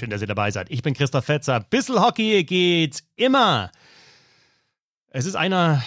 Schön, dass ihr dabei seid. Ich bin Christoph Fetzer. Bissel Hockey geht immer. Es ist einer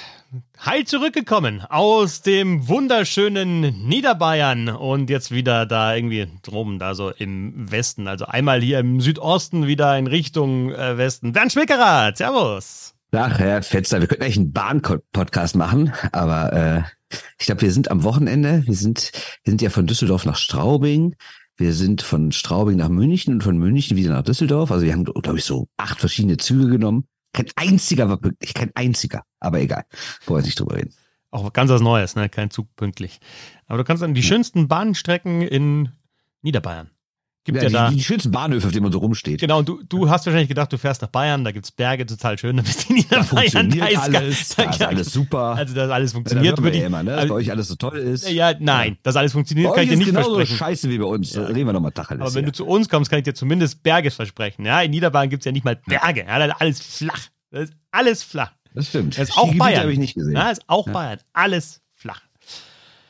heil zurückgekommen aus dem wunderschönen Niederbayern und jetzt wieder da irgendwie drum, da so im Westen. Also einmal hier im Südosten, wieder in Richtung äh, Westen. Bernd Schwickerath, servus. Ach, Herr Fetzer, wir könnten eigentlich einen Bahn-Podcast machen, aber äh, ich glaube, wir sind am Wochenende. Wir sind, wir sind ja von Düsseldorf nach Straubing. Wir sind von Straubing nach München und von München wieder nach Düsseldorf. Also wir haben, glaube ich, so acht verschiedene Züge genommen. Kein einziger war pünktlich, kein einziger. Aber egal, wollen wir nicht drüber reden. Auch ganz was Neues, ne? Kein Zug pünktlich. Aber du kannst an die schönsten Bahnstrecken in Niederbayern. Gibt ja, ja die, da. Die schönsten Bahnhöfe, auf denen man so rumsteht. Genau, und du, du hast wahrscheinlich gedacht, du fährst nach Bayern, da gibt's Berge, total schön, da bist du in Niederbayern. Da funktioniert da alles, da ist alles super. Also, dass alles funktioniert. Ja, da ja immer, ne? Dass also, bei euch alles so toll ist. Ja, nein, dass alles funktioniert, bei kann ich dir nicht genauso versprechen. scheiße wie bei uns. Ja. Reden wir nochmal Tacheles. Aber wenn du zu uns kommst, kann ich dir zumindest Berge versprechen. Ja, in Niederbayern gibt's ja nicht mal Berge. Ja, da ist alles flach. Das ist alles flach. Das stimmt. Das ist auch Bayern. habe ich nicht gesehen. Ja, ist auch Bayern. Alles flach.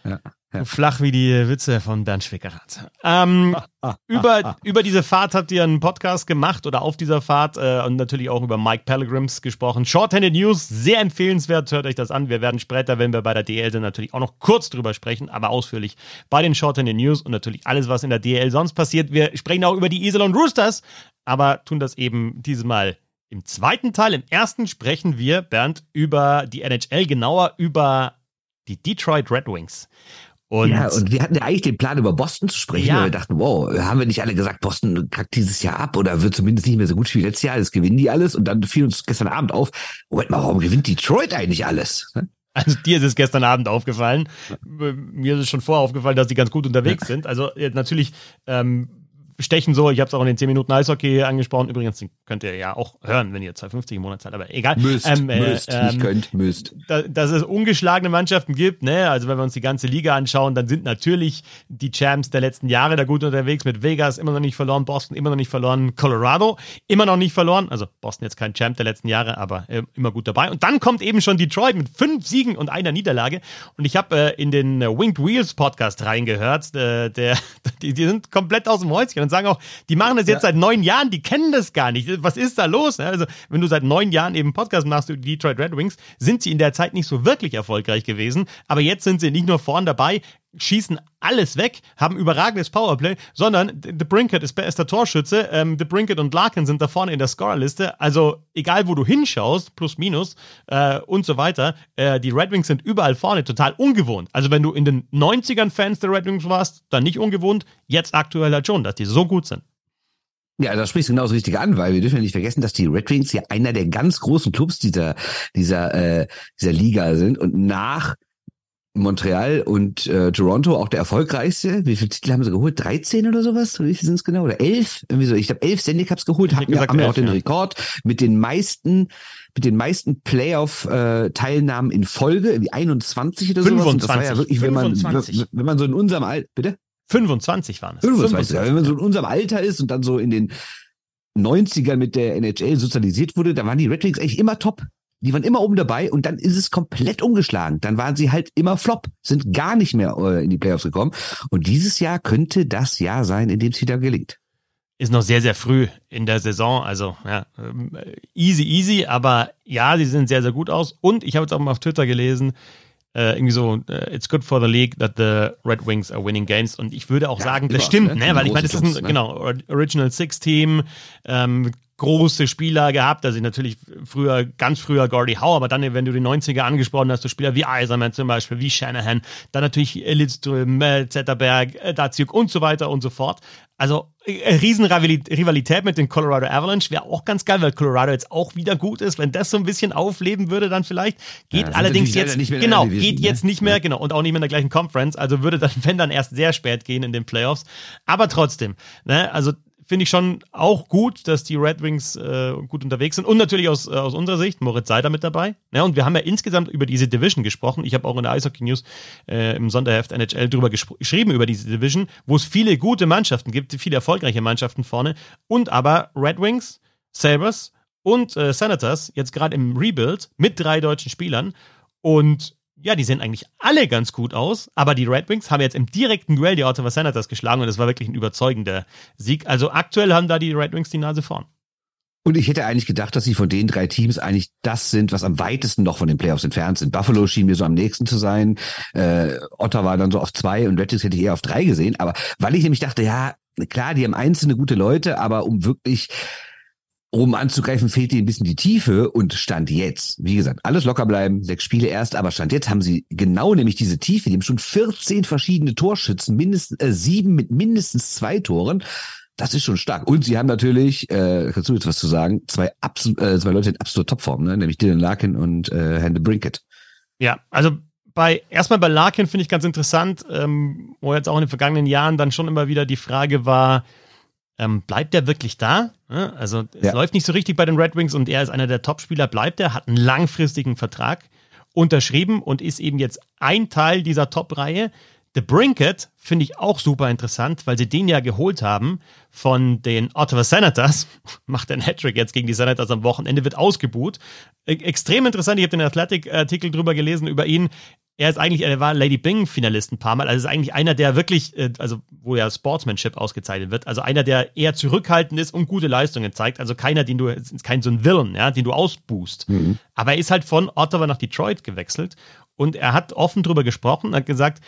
Ja. Ja. Flach wie die Witze von Bernd Schwickerath. Ähm, über, über diese Fahrt habt ihr einen Podcast gemacht oder auf dieser Fahrt äh, und natürlich auch über Mike Pellegrims gesprochen. Shorthanded News, sehr empfehlenswert, hört euch das an. Wir werden später, wenn wir bei der DL sind, natürlich auch noch kurz drüber sprechen, aber ausführlich bei den Shorthanded News und natürlich alles, was in der DL sonst passiert. Wir sprechen auch über die Isel und Roosters, aber tun das eben dieses Mal im zweiten Teil. Im ersten sprechen wir, Bernd, über die NHL, genauer über die Detroit Red Wings. Und ja, und wir hatten ja eigentlich den Plan, über Boston zu sprechen, ja. weil wir dachten, wow, haben wir nicht alle gesagt, Boston kackt dieses Jahr ab oder wird zumindest nicht mehr so gut wie letztes Jahr, das gewinnen die alles. Und dann fiel uns gestern Abend auf, Moment mal, warum gewinnt Detroit eigentlich alles? Also dir ist es gestern Abend aufgefallen. Mir ist es schon vorher aufgefallen, dass die ganz gut unterwegs sind. Also natürlich ähm, stechen so. Ich habe es auch in den 10 Minuten Eishockey angesprochen. Übrigens, den könnt ihr ja auch hören, wenn ihr 2,50 im Monat zahlt, aber egal. Müsst, ähm, äh, müsst, ähm, nicht könnt, müsst. Da, dass es ungeschlagene Mannschaften gibt, ne? Also wenn wir uns die ganze Liga anschauen, dann sind natürlich die Champs der letzten Jahre da gut unterwegs mit Vegas immer noch nicht verloren, Boston immer noch nicht verloren, Colorado immer noch nicht verloren. Also Boston jetzt kein Champ der letzten Jahre, aber äh, immer gut dabei. Und dann kommt eben schon Detroit mit fünf Siegen und einer Niederlage. Und ich habe äh, in den äh, Winged Wheels Podcast reingehört. Äh, der, die, die sind komplett aus dem Häuschen und sagen auch, die machen das jetzt ja. seit neun Jahren, die kennen das gar nicht. Was ist da los? Also, wenn du seit neun Jahren eben Podcast machst über die Detroit Red Wings, sind sie in der Zeit nicht so wirklich erfolgreich gewesen. Aber jetzt sind sie nicht nur vorn dabei, schießen alles weg, haben überragendes Powerplay, sondern The Brinkett ist bester Torschütze. Ähm, The Brinkett und Larkin sind da vorne in der Scorerliste. Also egal, wo du hinschaust, plus minus äh, und so weiter, äh, die Red Wings sind überall vorne, total ungewohnt. Also wenn du in den 90ern Fans der Red Wings warst, dann nicht ungewohnt. Jetzt aktuell halt schon, dass die so gut sind. Ja, da sprichst du genau das Richtige an, weil wir dürfen ja nicht vergessen, dass die Red Wings ja einer der ganz großen Clubs dieser, dieser, äh, dieser Liga sind und nach Montreal und äh, Toronto auch der erfolgreichste. Wie viele Titel haben sie geholt? 13 oder sowas? Wie viele sind es genau? Oder 11? Irgendwie so. Ich glaube, 11 Stanley Cups geholt. Hatten, gesagt, haben wir auch den ja. Rekord mit den meisten mit den meisten Playoff-Teilnahmen äh, in Folge, irgendwie 21 oder 25. sowas. das war ja wirklich, wenn man, wenn man so in unserem Alter, bitte? 25 waren es. 25, 25. Ja, wenn man so in unserem Alter ist und dann so in den 90ern mit der NHL sozialisiert wurde, da waren die Red Wings eigentlich immer top. Die waren immer oben dabei und dann ist es komplett umgeschlagen. Dann waren sie halt immer flop, sind gar nicht mehr äh, in die Playoffs gekommen. Und dieses Jahr könnte das Jahr sein, in dem es wieder gelingt. Ist noch sehr, sehr früh in der Saison. Also ja, ähm, easy, easy. Aber ja, sie sind sehr, sehr gut aus. Und ich habe jetzt auch mal auf Twitter gelesen, äh, irgendwie so, uh, it's good for the league that the Red Wings are winning games. Und ich würde auch ja, sagen, das stimmt, ne? ne? Weil ich meine, das ist ein, ne? genau, Original Six Team, ähm, große Spieler gehabt. Also natürlich früher, ganz früher Gordie Howe, aber dann, wenn du die 90er angesprochen hast, so Spieler wie Eiserman zum Beispiel, wie Shanahan, dann natürlich Lidström, Zetterberg, äh, Datsjuk und so weiter und so fort. Also äh, Riesenrivalität mit den Colorado Avalanche wäre auch ganz geil, weil Colorado jetzt auch wieder gut ist. Wenn das so ein bisschen aufleben würde, dann vielleicht. Geht ja, allerdings jetzt, genau, geht ne? jetzt nicht mehr, ja. genau, und auch nicht mehr in der gleichen Conference. Also würde dann, wenn dann erst sehr spät gehen in den Playoffs. Aber trotzdem, ne, also finde ich schon auch gut, dass die Red Wings äh, gut unterwegs sind. Und natürlich aus, äh, aus unserer Sicht, Moritz Seider mit dabei. Ja, und wir haben ja insgesamt über diese Division gesprochen. Ich habe auch in der Eishockey News äh, im Sonderheft NHL drüber geschrieben, über diese Division, wo es viele gute Mannschaften gibt, viele erfolgreiche Mannschaften vorne. Und aber Red Wings, Sabres und äh, Senators jetzt gerade im Rebuild mit drei deutschen Spielern. Und ja, die sehen eigentlich alle ganz gut aus, aber die Red Wings haben jetzt im direkten Duell die Ottawa Senators geschlagen und es war wirklich ein überzeugender Sieg. Also aktuell haben da die Red Wings die Nase vorn. Und ich hätte eigentlich gedacht, dass sie von den drei Teams eigentlich das sind, was am weitesten noch von den Playoffs entfernt sind. Buffalo schien mir so am nächsten zu sein. Äh, Ottawa dann so auf zwei und Red Wings hätte ich eher auf drei gesehen. Aber weil ich nämlich dachte, ja, klar, die haben einzelne gute Leute, aber um wirklich um anzugreifen, fehlt ihnen ein bisschen die Tiefe und Stand jetzt, wie gesagt, alles locker bleiben, sechs Spiele erst, aber Stand jetzt haben sie genau nämlich diese Tiefe, die haben schon 14 verschiedene Torschützen, mindestens äh, sieben mit mindestens zwei Toren. Das ist schon stark. Und sie haben natürlich, äh, kannst du jetzt was zu sagen, zwei, absolut, äh, zwei Leute in absoluter Topform, ne? nämlich Dylan Larkin und äh, Hande Brinkett. Ja, also bei erstmal bei Larkin finde ich ganz interessant, ähm, wo jetzt auch in den vergangenen Jahren dann schon immer wieder die Frage war, ähm, bleibt er wirklich da? Also es ja. läuft nicht so richtig bei den Red Wings und er ist einer der Topspieler, bleibt er, hat einen langfristigen Vertrag unterschrieben und ist eben jetzt ein Teil dieser Top-Reihe. The Brinket finde ich auch super interessant, weil sie den ja geholt haben von den Ottawa Senators. Macht ein Hattrick jetzt gegen die Senators am Wochenende, wird ausgebuht. E extrem interessant, ich habe den Athletic-Artikel drüber gelesen über ihn er ist eigentlich, er war Lady Bing-Finalist ein paar Mal. Also ist eigentlich einer, der wirklich, äh, also wo ja Sportsmanship ausgezeichnet wird. Also einer, der eher zurückhaltend ist und gute Leistungen zeigt. Also keiner, den du, kein so ein Villain, ja, den du ausboost. Mhm. Aber er ist halt von Ottawa nach Detroit gewechselt und er hat offen drüber gesprochen, hat gesagt,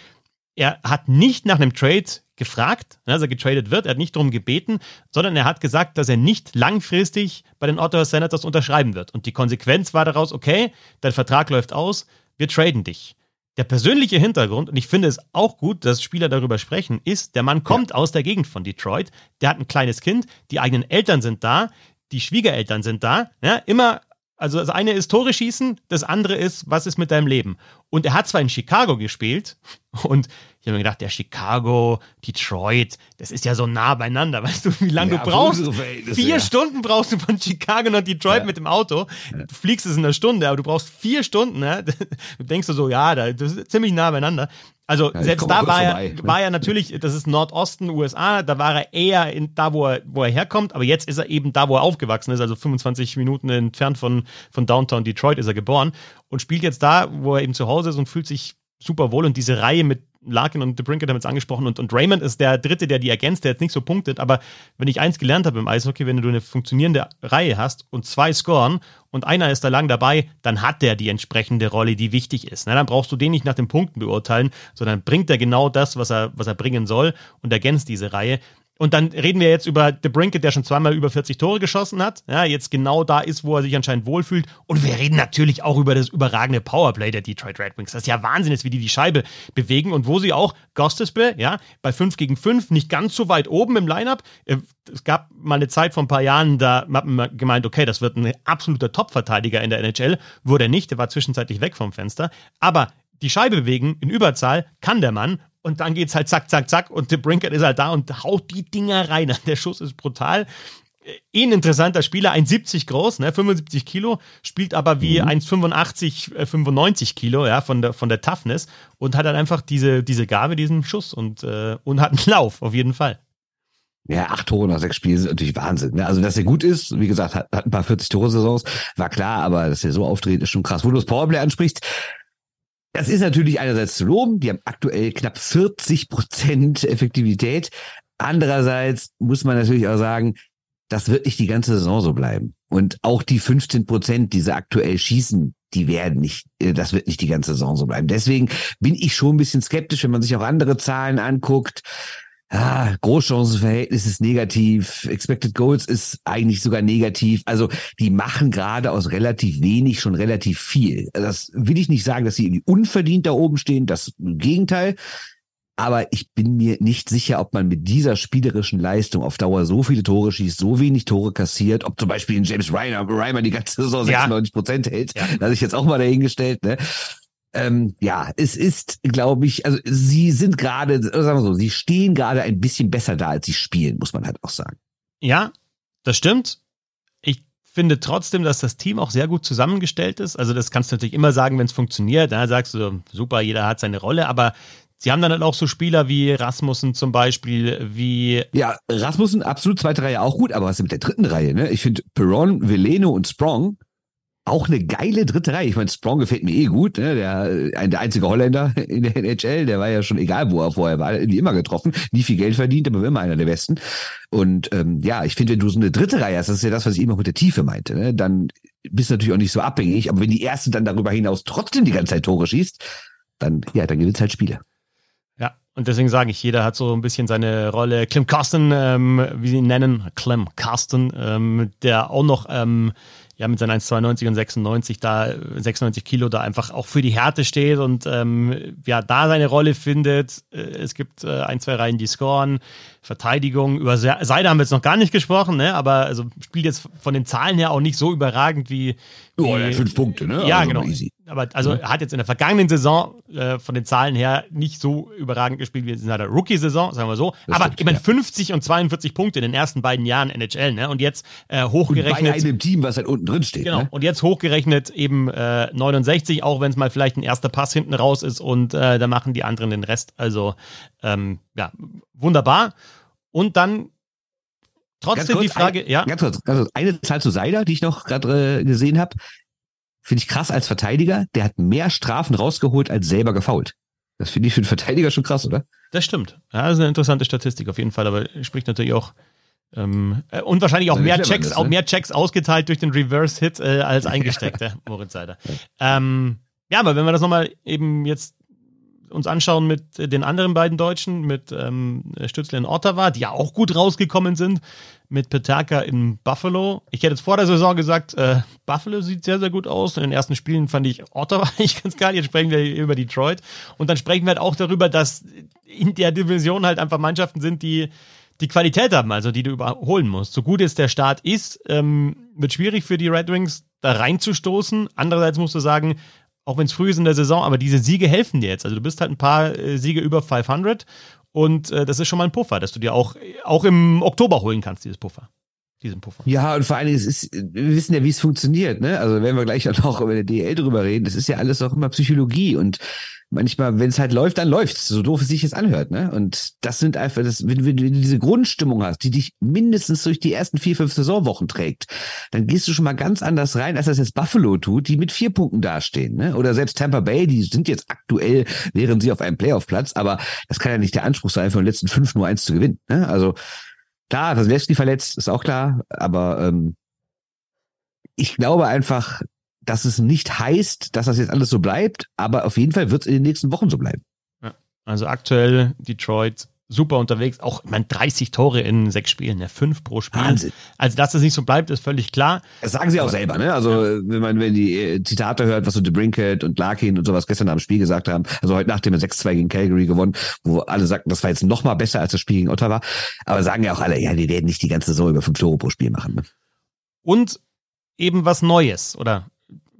er hat nicht nach einem Trade gefragt, als er getradet wird, er hat nicht darum gebeten, sondern er hat gesagt, dass er nicht langfristig bei den Ottawa Senators unterschreiben wird. Und die Konsequenz war daraus, okay, dein Vertrag läuft aus, wir traden dich. Der persönliche Hintergrund, und ich finde es auch gut, dass Spieler darüber sprechen, ist, der Mann kommt ja. aus der Gegend von Detroit, der hat ein kleines Kind, die eigenen Eltern sind da, die Schwiegereltern sind da, ja, immer also das eine ist Tore schießen, das andere ist, was ist mit deinem Leben? Und er hat zwar in Chicago gespielt und ich habe mir gedacht, der Chicago, Detroit, das ist ja so nah beieinander. Weißt du, wie lange ja, du brauchst? Vier ja. Stunden brauchst du von Chicago nach Detroit ja. mit dem Auto. Du fliegst es in einer Stunde, aber du brauchst vier Stunden. Ne? Du denkst du so, ja, das ist ziemlich nah beieinander. Also ja, selbst da war er, ne? war er natürlich, das ist Nordosten USA, da war er eher in, da, wo er, wo er herkommt, aber jetzt ist er eben da, wo er aufgewachsen ist, also 25 Minuten entfernt von, von Downtown Detroit ist er geboren und spielt jetzt da, wo er eben zu Hause ist und fühlt sich super wohl und diese Reihe mit Larkin und DeBrinket haben es angesprochen und, und Raymond ist der Dritte, der die ergänzt, der jetzt nicht so punktet, aber wenn ich eins gelernt habe im Eishockey, wenn du eine funktionierende Reihe hast und zwei scoren und einer ist da lang dabei, dann hat der die entsprechende Rolle, die wichtig ist. Na, dann brauchst du den nicht nach den Punkten beurteilen, sondern bringt er genau das, was er, was er bringen soll und ergänzt diese Reihe. Und dann reden wir jetzt über The Brinket, der schon zweimal über 40 Tore geschossen hat. Ja, jetzt genau da ist, wo er sich anscheinend wohlfühlt. Und wir reden natürlich auch über das überragende Powerplay der Detroit Red Wings. Das ist ja Wahnsinn wie die die Scheibe bewegen und wo sie auch Gostesbe, ja, bei 5 gegen 5 nicht ganz so weit oben im Lineup. Äh, es gab mal eine Zeit vor ein paar Jahren, da hat man gemeint, okay, das wird ein absoluter Top-Verteidiger in der NHL. Wurde er nicht, der war zwischenzeitlich weg vom Fenster. Aber die Scheibe bewegen in Überzahl kann der Mann und dann geht's halt zack, zack, zack und der Brinkert ist halt da und haut die Dinger rein. Der Schuss ist brutal. Eh ein interessanter Spieler, 1,70 groß, ne, 75 Kilo, spielt aber wie mhm. 1,85, 95 äh, Kilo, ja, von der, von der Toughness und hat halt einfach diese, diese Gabe, diesen Schuss und, äh, und hat einen Lauf, auf jeden Fall. Ja, acht Tore nach sechs Spielen sind natürlich Wahnsinn. Ne? Also, dass er gut ist, wie gesagt, hat, hat ein paar 40-Tore-Saisons, war klar, aber dass er so auftritt, ist schon krass. Wo du das Powerplay ansprichst, das ist natürlich einerseits zu loben. Die haben aktuell knapp 40 Prozent Effektivität. Andererseits muss man natürlich auch sagen, das wird nicht die ganze Saison so bleiben. Und auch die 15 Prozent, die sie aktuell schießen, die werden nicht, äh, das wird nicht die ganze Saison so bleiben. Deswegen bin ich schon ein bisschen skeptisch, wenn man sich auch andere Zahlen anguckt ah, Großchancenverhältnis ist negativ, Expected Goals ist eigentlich sogar negativ. Also die machen gerade aus relativ wenig schon relativ viel. Das will ich nicht sagen, dass sie irgendwie unverdient da oben stehen, das im Gegenteil. Aber ich bin mir nicht sicher, ob man mit dieser spielerischen Leistung auf Dauer so viele Tore schießt, so wenig Tore kassiert, ob zum Beispiel ein James Reiner, Reimer die ganze Saison 96 Prozent hält. Ja. Da habe ich jetzt auch mal dahingestellt. Ne? Ähm, ja, es ist, glaube ich, also sie sind gerade, sagen wir so, sie stehen gerade ein bisschen besser da, als sie spielen, muss man halt auch sagen. Ja, das stimmt. Ich finde trotzdem, dass das Team auch sehr gut zusammengestellt ist. Also das kannst du natürlich immer sagen, wenn es funktioniert. Da sagst du, super, jeder hat seine Rolle, aber Sie haben dann halt auch so Spieler wie Rasmussen zum Beispiel, wie. Ja, Rasmussen absolut zweite Reihe auch gut, aber was ist mit der dritten Reihe, ne? Ich finde Perron, Veleno und Sprong auch eine geile dritte Reihe. Ich meine, Sprong gefällt mir eh gut, ne? Der, ein, der einzige Holländer in der NHL, der war ja schon egal, wo er vorher war, nie immer getroffen, nie viel Geld verdient, aber immer einer der Besten. Und ähm, ja, ich finde, wenn du so eine dritte Reihe hast, das ist ja das, was ich immer mit der Tiefe meinte, ne? dann bist du natürlich auch nicht so abhängig, aber wenn die erste dann darüber hinaus trotzdem die ganze Zeit Tore schießt, dann, ja, dann gewinnt halt Spiele. Ja, und deswegen sage ich, jeder hat so ein bisschen seine Rolle. Clem Carsten, ähm, wie sie ihn nennen, Clem Carsten, ähm, der auch noch ähm, ja mit seinen 1,92 und 96 da 96 Kilo da einfach auch für die Härte steht und ähm, ja da seine Rolle findet. Äh, es gibt äh, ein, zwei Reihen, die scoren. Verteidigung, über Seide haben wir jetzt noch gar nicht gesprochen, ne? aber also spielt jetzt von den Zahlen her auch nicht so überragend wie. wie oh, ja, fünf Punkte, ne? Ja, also genau. Easy. Aber also ja. hat jetzt in der vergangenen Saison äh, von den Zahlen her nicht so überragend gespielt wie in seiner Rookie-Saison, sagen wir so. Das aber stimmt, ich meine, ja. 50 und 42 Punkte in den ersten beiden Jahren NHL, ne? Und jetzt äh, hochgerechnet. Und bei einem Team, was halt unten drin steht. Genau. Ne? Und jetzt hochgerechnet eben äh, 69, auch wenn es mal vielleicht ein erster Pass hinten raus ist und äh, da machen die anderen den Rest. Also ähm, ja, wunderbar. Und dann trotzdem kurz, die Frage, ein, ja. Ganz kurz, also eine Zahl zu Seider, die ich noch gerade äh, gesehen habe, finde ich krass als Verteidiger. Der hat mehr Strafen rausgeholt als selber gefault. Das finde ich für einen Verteidiger schon krass, oder? Das stimmt. Ja, das ist eine interessante Statistik auf jeden Fall, aber spricht natürlich auch ähm, äh, und wahrscheinlich auch mehr Checks, ist, ne? auch mehr Checks ausgeteilt durch den Reverse-Hit äh, als eingesteckte Moritz Seider. Ähm, ja, aber wenn wir das nochmal eben jetzt uns anschauen mit den anderen beiden Deutschen, mit ähm, Stützle in Ottawa, die ja auch gut rausgekommen sind, mit Peterka in Buffalo. Ich hätte jetzt vor der Saison gesagt, äh, Buffalo sieht sehr, sehr gut aus. In den ersten Spielen fand ich Ottawa eigentlich ganz geil. Jetzt sprechen wir über Detroit. Und dann sprechen wir halt auch darüber, dass in der Division halt einfach Mannschaften sind, die die Qualität haben, also die du überholen musst. So gut es der Start ist, ähm, wird schwierig für die Red Wings da reinzustoßen. Andererseits musst du sagen, auch wenn es früh ist in der Saison, aber diese Siege helfen dir jetzt. Also du bist halt ein paar äh, Siege über 500 und äh, das ist schon mal ein Puffer, dass du dir auch, auch im Oktober holen kannst, dieses Puffer. Diesen Puffer. Ja, und vor allen Dingen, es ist, wir wissen ja, wie es funktioniert, ne? Also wenn wir gleich auch noch über eine DL drüber reden, das ist ja alles auch immer Psychologie und manchmal, wenn es halt läuft, dann läuft's, so doof es sich jetzt anhört, ne? Und das sind einfach, das, wenn, wenn, wenn du diese Grundstimmung hast, die dich mindestens durch die ersten vier, fünf Saisonwochen trägt, dann gehst du schon mal ganz anders rein, als das jetzt Buffalo tut, die mit vier Punkten dastehen, ne? Oder selbst Tampa Bay, die sind jetzt aktuell, wären sie auf einem Playoff-Platz, aber das kann ja nicht der Anspruch sein, von den letzten fünf nur eins zu gewinnen, ne? Also, klar, Wasilewski verletzt, ist auch klar, aber ähm, ich glaube einfach, dass es nicht heißt, dass das jetzt alles so bleibt, aber auf jeden Fall wird es in den nächsten Wochen so bleiben. Ja, also aktuell Detroit super unterwegs, auch ich meine 30 Tore in sechs Spielen, ja, fünf pro Spiel. Wahnsinn. Also dass das nicht so bleibt, ist völlig klar. Das sagen sie auch selber, ne? Also ja. wenn man wenn die äh, Zitate hört, was so DeBrinket und Larkin und sowas gestern am Spiel gesagt haben, also heute Nacht haben wir 6-2 gegen Calgary gewonnen, wo alle sagten, das war jetzt noch mal besser als das Spiel gegen Ottawa, aber sagen ja auch alle, ja, wir werden nicht die ganze Saison über fünf Tore pro Spiel machen. Ne? Und eben was Neues oder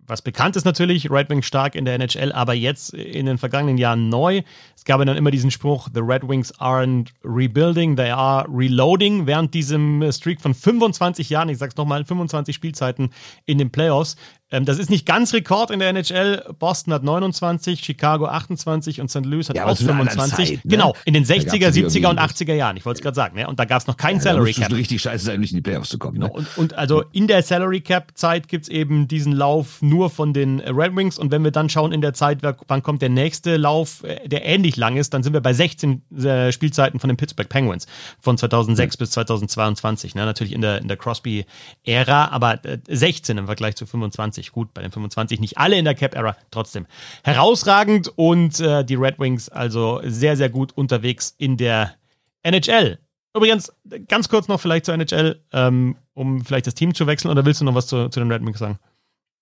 was bekannt ist natürlich, Red Wings stark in der NHL, aber jetzt in den vergangenen Jahren neu. Es gab ja dann immer diesen Spruch, the Red Wings aren't rebuilding, they are reloading. Während diesem Streak von 25 Jahren, ich sag's nochmal, 25 Spielzeiten in den Playoffs, ähm, das ist nicht ganz Rekord in der NHL. Boston hat 29, Chicago 28 und St. Louis hat ja, auch 25. Zeit, ne? Genau, in den 60er, 70er und 80er Jahren. Ich wollte es gerade sagen. Ne? Und da gab es noch kein ja, Salary Cap. Da richtig scheiße sein, nicht in die Playoffs zu kommen. Genau. Ne? Und, und, also in der Salary Cap Zeit gibt es eben diesen Lauf nur von den Red Wings. Und wenn wir dann schauen in der Zeit, wann kommt der nächste Lauf, äh, der ähnlich lang ist, dann sind wir bei 16 äh, Spielzeiten von den Pittsburgh Penguins von 2006 ja. bis 2022. Ne? Natürlich in der, in der Crosby-Ära, aber 16 im Vergleich zu 25. 25. Gut, bei den 25 nicht alle in der Cap-Era, trotzdem herausragend und äh, die Red Wings also sehr, sehr gut unterwegs in der NHL. Übrigens, ganz kurz noch vielleicht zur NHL, ähm, um vielleicht das Team zu wechseln oder willst du noch was zu, zu den Red Wings sagen?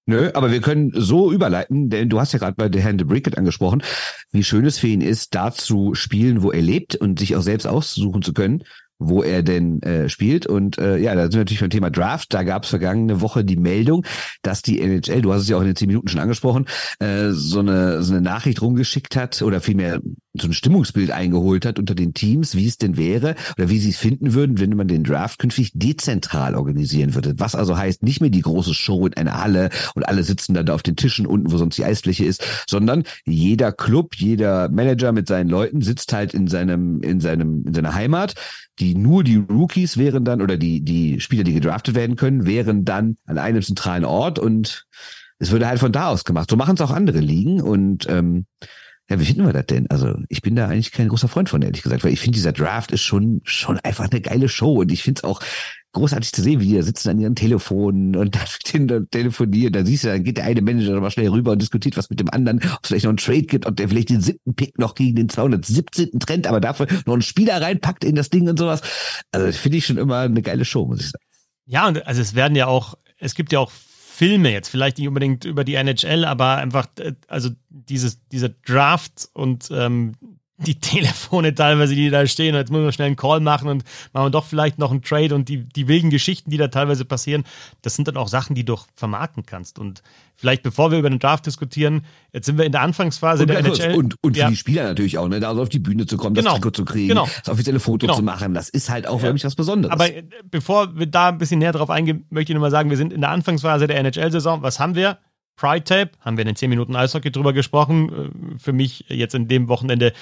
Nö, aber wir können so überleiten, denn du hast ja gerade bei Herrn de Brickett angesprochen, wie schön es für ihn ist, da zu spielen, wo er lebt und sich auch selbst aussuchen zu können wo er denn äh, spielt. Und äh, ja, da sind wir natürlich beim Thema Draft. Da gab es vergangene Woche die Meldung, dass die NHL, du hast es ja auch in den zehn Minuten schon angesprochen, äh, so, eine, so eine Nachricht rumgeschickt hat oder vielmehr so ein Stimmungsbild eingeholt hat unter den Teams, wie es denn wäre oder wie sie es finden würden, wenn man den Draft künftig dezentral organisieren würde. Was also heißt, nicht mehr die große Show in einer Halle und alle sitzen dann da auf den Tischen unten, wo sonst die Eisfläche ist, sondern jeder Club, jeder Manager mit seinen Leuten sitzt halt in seinem, in seinem, in seiner Heimat. Die nur die Rookies wären dann oder die, die Spieler, die gedraftet werden können, wären dann an einem zentralen Ort und es würde halt von da aus gemacht. So machen es auch andere Ligen und ähm, ja, wie finden wir das denn? Also ich bin da eigentlich kein großer Freund von, ehrlich gesagt, weil ich finde, dieser Draft ist schon, schon einfach eine geile Show und ich finde es auch großartig zu sehen, wie die da sitzen an ihren Telefonen und dann telefonieren. Da siehst du, dann geht der eine Manager mal schnell rüber und diskutiert was mit dem anderen, ob es vielleicht noch einen Trade gibt, ob der vielleicht den siebten Pick noch gegen den 217. Trend, aber dafür noch einen Spieler reinpackt in das Ding und sowas. Also finde ich schon immer eine geile Show, muss ich sagen. Ja, und also es werden ja auch, es gibt ja auch Filme jetzt, vielleicht nicht unbedingt über die NHL, aber einfach, äh, also dieses, dieser Draft und ähm, die Telefone teilweise, die da stehen, und jetzt muss man schnell einen Call machen und machen wir doch vielleicht noch einen Trade und die, die wilden Geschichten, die da teilweise passieren, das sind dann auch Sachen, die du vermarkten kannst. Und vielleicht bevor wir über den Draft diskutieren, jetzt sind wir in der Anfangsphase und der NHL. Und, und ja. für die Spieler natürlich auch, ne, da auf die Bühne zu kommen, genau. das Trikot zu kriegen, genau. das offizielle Foto genau. zu machen, das ist halt auch ja. wirklich was Besonderes. Aber äh, bevor wir da ein bisschen näher drauf eingehen, möchte ich nur mal sagen, wir sind in der Anfangsphase der NHL-Saison. Was haben wir? Pride Tape, haben wir in den 10 Minuten Eishockey drüber gesprochen. Äh, für mich jetzt in dem Wochenende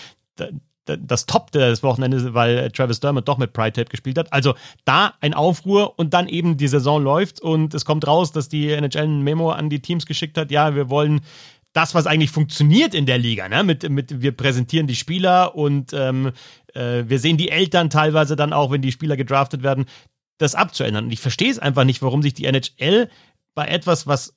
das Top des Wochenendes, weil Travis Dermott doch mit Pride Tape gespielt hat. Also da ein Aufruhr und dann eben die Saison läuft und es kommt raus, dass die NHL ein Memo an die Teams geschickt hat. Ja, wir wollen das, was eigentlich funktioniert in der Liga, ne? mit, mit wir präsentieren die Spieler und ähm, äh, wir sehen die Eltern teilweise dann auch, wenn die Spieler gedraftet werden, das abzuändern. Und ich verstehe es einfach nicht, warum sich die NHL bei etwas, was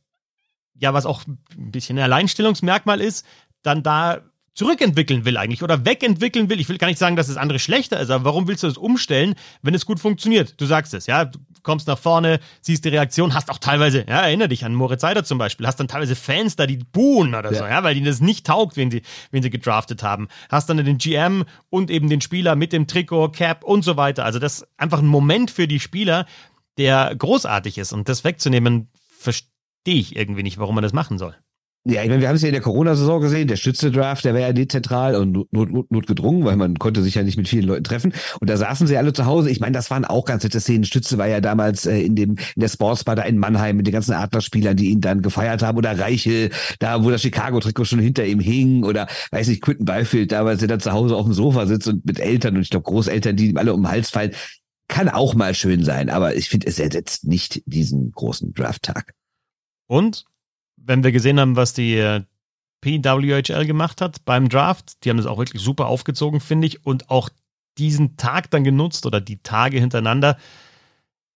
ja, was auch ein bisschen ein Alleinstellungsmerkmal ist, dann da zurückentwickeln will eigentlich oder wegentwickeln will. Ich will gar nicht sagen, dass das andere schlechter ist, aber warum willst du das umstellen, wenn es gut funktioniert? Du sagst es, ja, du kommst nach vorne, siehst die Reaktion, hast auch teilweise, ja, erinnere dich an Moritz Seider zum Beispiel, hast dann teilweise Fans da, die buhen oder ja. so, ja, weil ihnen das nicht taugt, wenn sie, wenn sie gedraftet haben. Hast dann den GM und eben den Spieler mit dem Trikot, Cap und so weiter. Also das ist einfach ein Moment für die Spieler, der großartig ist und das wegzunehmen, verstehe ich irgendwie nicht, warum man das machen soll. Ja, ich meine, wir haben es ja in der Corona-Saison gesehen, der Stütze-Draft, der war ja dezentral und not, not, notgedrungen, weil man konnte sich ja nicht mit vielen Leuten treffen. Und da saßen sie alle zu Hause. Ich meine, das waren auch ganz nette Szenen. Stütze war ja damals äh, in dem in der Sportsbar da in Mannheim mit den ganzen Adlerspielern, die ihn dann gefeiert haben. Oder Reichel, da wo das Chicago-Trikot schon hinter ihm hing. Oder, weiß nicht, Quinton Byfield, damals der dann zu Hause auf dem Sofa sitzt und mit Eltern und ich glaube Großeltern, die ihm alle um den Hals fallen. Kann auch mal schön sein, aber ich finde, es ersetzt nicht diesen großen Draft-Tag. Und wenn wir gesehen haben, was die äh, PWHL gemacht hat beim Draft, die haben das auch wirklich super aufgezogen, finde ich, und auch diesen Tag dann genutzt oder die Tage hintereinander.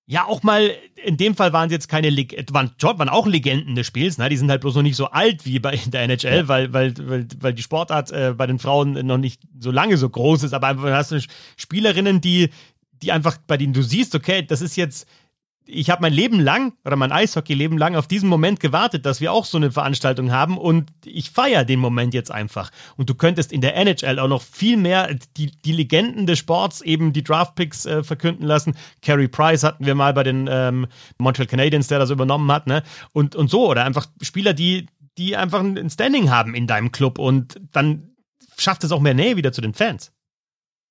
Ja, auch mal, in dem Fall waren sie jetzt keine, Leg waren, waren auch Legenden des Spiels, ne? die sind halt bloß noch nicht so alt wie bei der NHL, ja. weil, weil, weil, weil die Sportart äh, bei den Frauen noch nicht so lange so groß ist, aber einfach hast du Spielerinnen, die, die einfach, bei denen du siehst, okay, das ist jetzt, ich habe mein Leben lang oder mein Eishockey-Leben lang auf diesen Moment gewartet, dass wir auch so eine Veranstaltung haben und ich feiere den Moment jetzt einfach. Und du könntest in der NHL auch noch viel mehr die, die Legenden des Sports eben die Draftpicks äh, verkünden lassen. Carey Price hatten wir mal bei den ähm, Montreal Canadiens, der das übernommen hat, ne? Und, und so, oder einfach Spieler, die, die einfach ein Standing haben in deinem Club und dann schafft es auch mehr Nähe wieder zu den Fans.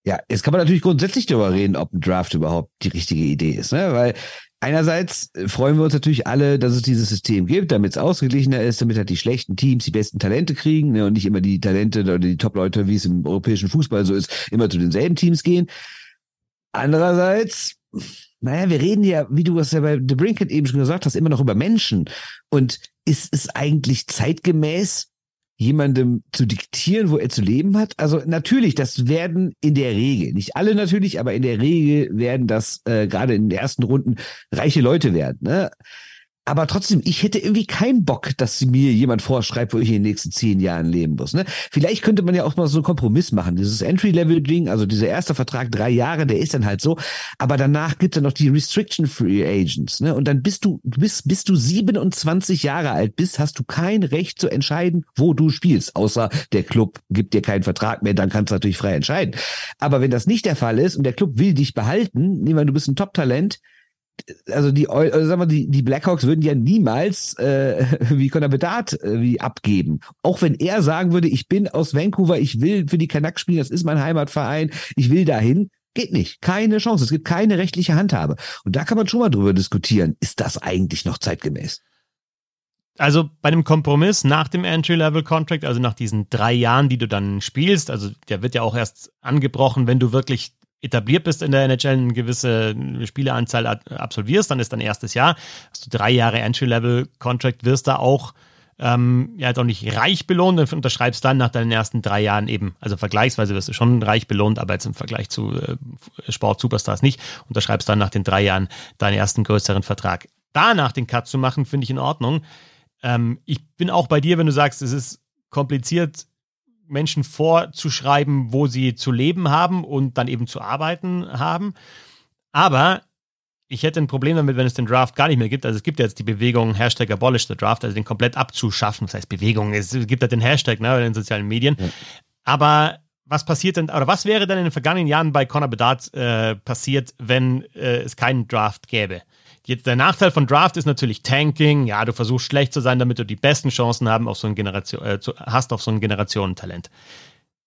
Ja, jetzt kann man natürlich grundsätzlich darüber reden, ob ein Draft überhaupt die richtige Idee ist, ne? Weil Einerseits freuen wir uns natürlich alle, dass es dieses System gibt, damit es ausgeglichener ist, damit halt die schlechten Teams die besten Talente kriegen ne, und nicht immer die Talente oder die Top-Leute, wie es im europäischen Fußball so ist, immer zu denselben Teams gehen. Andererseits, naja, wir reden ja, wie du es ja bei The Brinket eben schon gesagt hast, immer noch über Menschen. Und ist es eigentlich zeitgemäß, jemandem zu diktieren, wo er zu leben hat. Also natürlich, das werden in der Regel, nicht alle natürlich, aber in der Regel werden das äh, gerade in den ersten Runden reiche Leute werden. Ne? Aber trotzdem, ich hätte irgendwie keinen Bock, dass mir jemand vorschreibt, wo ich in den nächsten zehn Jahren leben muss. Ne? Vielleicht könnte man ja auch mal so einen Kompromiss machen. Dieses Entry-Level-Ding, also dieser erste Vertrag, drei Jahre, der ist dann halt so. Aber danach gibt es dann noch die Restriction-Free Agents. Ne? Und dann bist du, bis, bis du 27 Jahre alt bist, hast du kein Recht zu entscheiden, wo du spielst. Außer der Club gibt dir keinen Vertrag mehr, dann kannst du natürlich frei entscheiden. Aber wenn das nicht der Fall ist und der Club will dich behalten, nehmen wir, du bist ein Top-Talent, also die, also sag mal, die, die Blackhawks würden ja niemals äh, wie Conor Bedard äh, wie abgeben. Auch wenn er sagen würde, ich bin aus Vancouver, ich will für die Canucks spielen, das ist mein Heimatverein, ich will dahin. Geht nicht. Keine Chance. Es gibt keine rechtliche Handhabe. Und da kann man schon mal drüber diskutieren. Ist das eigentlich noch zeitgemäß? Also bei dem Kompromiss nach dem Entry-Level-Contract, also nach diesen drei Jahren, die du dann spielst, also der wird ja auch erst angebrochen, wenn du wirklich etabliert bist in der NHL, eine gewisse Spieleanzahl absolvierst, dann ist dein erstes Jahr, hast du drei Jahre Entry-Level-Contract, wirst da auch ähm, ja halt auch nicht reich belohnt und unterschreibst dann nach deinen ersten drei Jahren eben, also vergleichsweise wirst du schon reich belohnt, aber jetzt im Vergleich zu äh, Sport-Superstars nicht, unterschreibst dann nach den drei Jahren deinen ersten größeren Vertrag. Danach den Cut zu machen, finde ich in Ordnung. Ähm, ich bin auch bei dir, wenn du sagst, es ist kompliziert, Menschen vorzuschreiben, wo sie zu leben haben und dann eben zu arbeiten haben. Aber ich hätte ein Problem damit, wenn es den Draft gar nicht mehr gibt. Also es gibt jetzt die Bewegung Hashtag Abolish the Draft, also den komplett abzuschaffen. Das heißt Bewegung, es gibt ja den Hashtag ne, in den sozialen Medien. Ja. Aber was passiert denn, oder was wäre denn in den vergangenen Jahren bei Conor Bedard äh, passiert, wenn äh, es keinen Draft gäbe? Jetzt der Nachteil von Draft ist natürlich Tanking. Ja, du versuchst schlecht zu sein, damit du die besten Chancen haben auf so ein Generation, äh, hast auf so ein Generationentalent.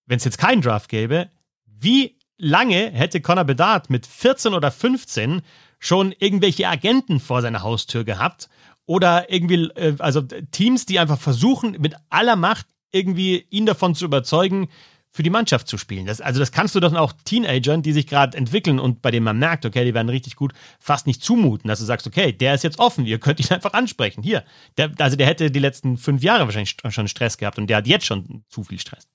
Wenn es jetzt keinen Draft gäbe, wie lange hätte Conor Bedard mit 14 oder 15 schon irgendwelche Agenten vor seiner Haustür gehabt? Oder irgendwie, äh, also Teams, die einfach versuchen, mit aller Macht irgendwie ihn davon zu überzeugen, für die Mannschaft zu spielen. Das, also das kannst du doch auch Teenagern, die sich gerade entwickeln und bei denen man merkt, okay, die werden richtig gut, fast nicht zumuten, dass du sagst, okay, der ist jetzt offen, ihr könnt ihn einfach ansprechen. Hier, der, also der hätte die letzten fünf Jahre wahrscheinlich schon Stress gehabt und der hat jetzt schon zu viel Stress.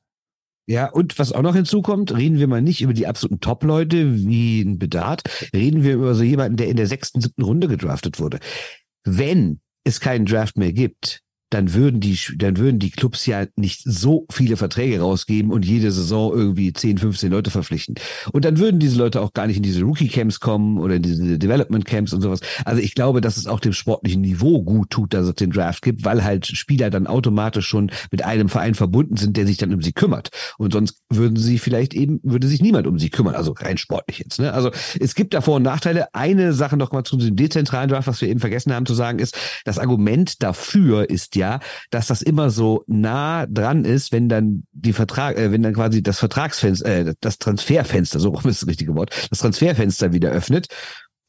Ja, und was auch noch hinzukommt, reden wir mal nicht über die absoluten Top-Leute wie ein Bedard, reden wir über so jemanden, der in der sechsten, siebten Runde gedraftet wurde. Wenn es keinen Draft mehr gibt, dann würden die, dann würden die Clubs ja nicht so viele Verträge rausgeben und jede Saison irgendwie 10, 15 Leute verpflichten. Und dann würden diese Leute auch gar nicht in diese Rookie-Camps kommen oder in diese Development-Camps und sowas. Also ich glaube, dass es auch dem sportlichen Niveau gut tut, dass es den Draft gibt, weil halt Spieler dann automatisch schon mit einem Verein verbunden sind, der sich dann um sie kümmert. Und sonst würden sie vielleicht eben, würde sich niemand um sie kümmern. Also rein sportlich jetzt. Ne? Also es gibt da Vor- und Nachteile. Eine Sache noch mal zu dem dezentralen Draft, was wir eben vergessen haben zu sagen, ist, das Argument dafür ist ja, dass das immer so nah dran ist, wenn dann die Vertrag, äh, wenn dann quasi das Vertragsfenster, äh, das Transferfenster, so ist das richtige Wort, das Transferfenster wieder öffnet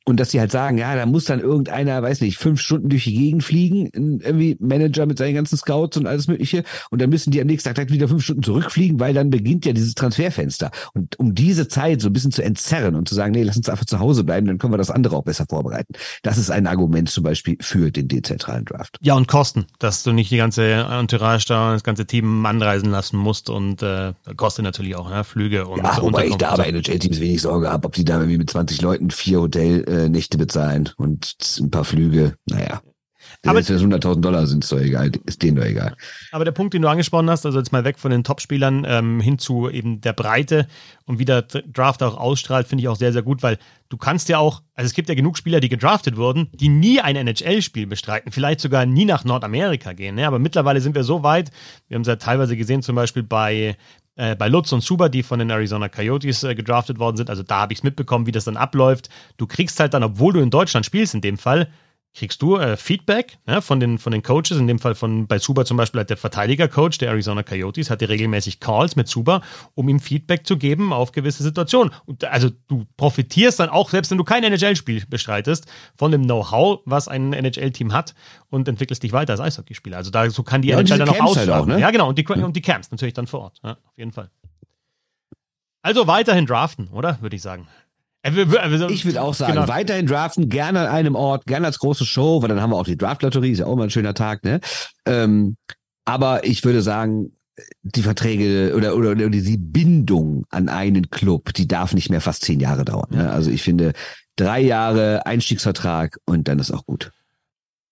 und dass sie halt sagen, ja, da muss dann irgendeiner, weiß nicht, fünf Stunden durch die Gegend fliegen, irgendwie Manager mit seinen ganzen Scouts und alles Mögliche. Und dann müssen die am nächsten Tag direkt wieder fünf Stunden zurückfliegen, weil dann beginnt ja dieses Transferfenster. Und um diese Zeit so ein bisschen zu entzerren und zu sagen, nee, lass uns einfach zu Hause bleiben, dann können wir das andere auch besser vorbereiten. Das ist ein Argument zum Beispiel für den dezentralen Draft. Ja, und Kosten, dass du nicht die ganze Entourage da, das ganze Team anreisen lassen musst und äh, kostet natürlich auch ne? Flüge und Ja, wobei ich da bei NHL-Teams wenig Sorge habe, ob die da irgendwie mit 20 Leuten vier Hotel äh, Nächte bezahlen und ein paar Flüge, naja. Aber es 100.000 Dollar sind, ist doch egal, ist denen doch egal. Aber der Punkt, den du angesprochen hast, also jetzt mal weg von den Topspielern ähm, hin zu eben der Breite und wie der Draft auch ausstrahlt, finde ich auch sehr, sehr gut, weil du kannst ja auch, also es gibt ja genug Spieler, die gedraftet wurden, die nie ein NHL-Spiel bestreiten, vielleicht sogar nie nach Nordamerika gehen. Ne? Aber mittlerweile sind wir so weit, wir haben es ja teilweise gesehen, zum Beispiel bei äh, bei Lutz und Suber, die von den Arizona Coyotes äh, gedraftet worden sind. Also da habe ich es mitbekommen, wie das dann abläuft. Du kriegst halt dann, obwohl du in Deutschland spielst, in dem Fall, kriegst du äh, Feedback ja, von, den, von den Coaches, in dem Fall von bei Zuba zum Beispiel hat der Verteidiger-Coach der Arizona Coyotes, hatte regelmäßig Calls mit Zuba, um ihm Feedback zu geben auf gewisse Situationen. Und also du profitierst dann auch, selbst wenn du kein NHL-Spiel bestreitest, von dem Know-how, was ein NHL-Team hat und entwickelst dich weiter als Eishockeyspieler. Also da so kann die ja, NHL dann auch ausschlagen. Halt auch, ne? Ja, genau, und die, und die Camps natürlich dann vor Ort. Ja, auf jeden Fall. Also weiterhin draften, oder? Würde ich sagen. Ich würde auch sagen, genau. weiterhin draften, gerne an einem Ort, gerne als große Show, weil dann haben wir auch die Draft-Lotterie, ist ja auch mal ein schöner Tag, ne? Ähm, aber ich würde sagen, die Verträge oder, oder, oder die Bindung an einen Club, die darf nicht mehr fast zehn Jahre dauern. Ne? Also ich finde, drei Jahre Einstiegsvertrag und dann ist auch gut.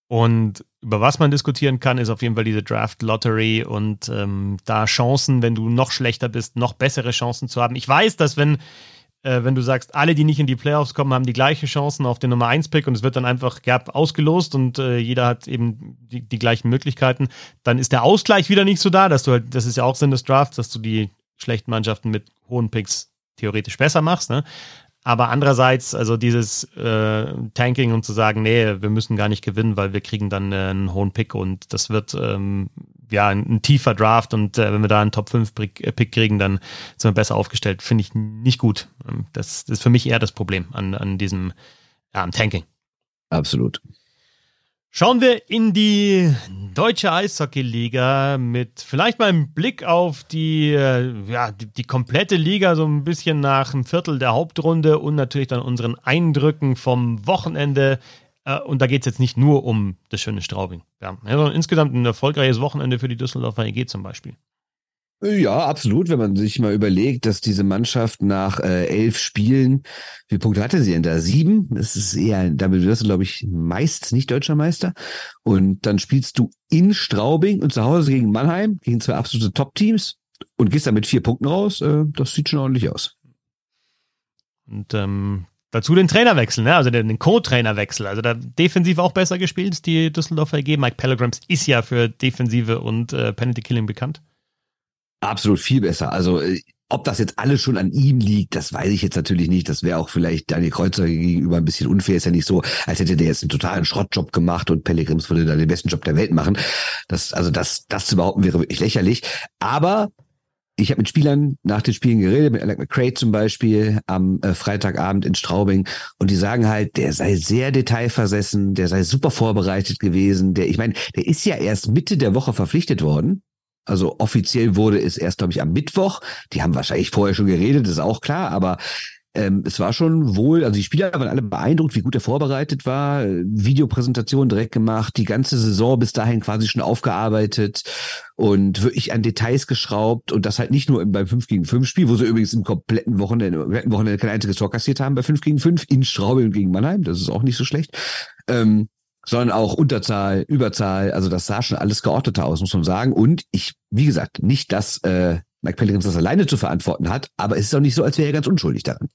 Und über was man diskutieren kann, ist auf jeden Fall diese Draft Lottery und ähm, da Chancen, wenn du noch schlechter bist, noch bessere Chancen zu haben. Ich weiß, dass wenn äh, wenn du sagst, alle, die nicht in die Playoffs kommen, haben die gleichen Chancen auf den Nummer 1 Pick und es wird dann einfach Gap ausgelost und äh, jeder hat eben die, die gleichen Möglichkeiten, dann ist der Ausgleich wieder nicht so da, dass du halt, das ist ja auch Sinn des Drafts, dass du die schlechten Mannschaften mit hohen Picks theoretisch besser machst. Ne? Aber andererseits, also dieses äh, Tanking und zu sagen, nee, wir müssen gar nicht gewinnen, weil wir kriegen dann äh, einen hohen Pick und das wird ähm, ja ein, ein, tiefer Draft und äh, wenn wir da einen Top 5 Pick, äh, Pick kriegen, dann sind wir besser aufgestellt. Finde ich nicht gut. Ähm, das, das, ist für mich eher das Problem an, an diesem ja, Tanking. Absolut. Schauen wir in die deutsche Eishockey-Liga mit vielleicht mal einem Blick auf die, äh, ja, die, die, komplette Liga, so ein bisschen nach einem Viertel der Hauptrunde und natürlich dann unseren Eindrücken vom Wochenende. Äh, und da geht es jetzt nicht nur um das schöne Straubing. Ja, sondern insgesamt ein erfolgreiches Wochenende für die Düsseldorfer EG zum Beispiel. Ja, absolut. Wenn man sich mal überlegt, dass diese Mannschaft nach äh, elf Spielen, wie viele Punkte hatte sie denn da? Sieben? Das ist eher, damit wirst du, glaube ich, meist nicht deutscher Meister. Und dann spielst du in Straubing und zu Hause gegen Mannheim, gegen zwei absolute Top-Teams und gehst dann mit vier Punkten raus. Äh, das sieht schon ordentlich aus. Und ähm, dazu den Trainerwechsel, ne? also den, den Co-Trainerwechsel. Also da defensiv auch besser gespielt, die Düsseldorfer EG. Mike Pellegrims ist ja für Defensive und äh, Penalty Killing bekannt. Absolut viel besser. Also äh, ob das jetzt alles schon an ihm liegt, das weiß ich jetzt natürlich nicht. Das wäre auch vielleicht Daniel Kreuzer gegenüber ein bisschen unfair. Ist ja nicht so, als hätte der jetzt einen totalen Schrottjob gemacht und Pellegrims würde da den besten Job der Welt machen. Das, also das, das zu behaupten wäre wirklich lächerlich. Aber ich habe mit Spielern nach den Spielen geredet, mit Alec McCray zum Beispiel am äh, Freitagabend in Straubing und die sagen halt, der sei sehr detailversessen, der sei super vorbereitet gewesen. Der, ich meine, der ist ja erst Mitte der Woche verpflichtet worden also offiziell wurde es erst, glaube ich, am Mittwoch. Die haben wahrscheinlich vorher schon geredet, ist auch klar, aber ähm, es war schon wohl, also die Spieler waren alle beeindruckt, wie gut er vorbereitet war, Videopräsentation direkt gemacht, die ganze Saison bis dahin quasi schon aufgearbeitet und wirklich an Details geschraubt und das halt nicht nur beim 5 gegen 5 Spiel, wo sie übrigens im kompletten Wochenende, kompletten Wochenende kein einziges Tor kassiert haben bei 5 gegen 5 in Straubing gegen Mannheim, das ist auch nicht so schlecht. Ähm, sondern auch Unterzahl, Überzahl. Also das sah schon alles geordneter aus, muss man sagen. Und ich, wie gesagt, nicht, dass äh, Mike Pellegrims das alleine zu verantworten hat, aber es ist auch nicht so, als wäre er ganz unschuldig daran.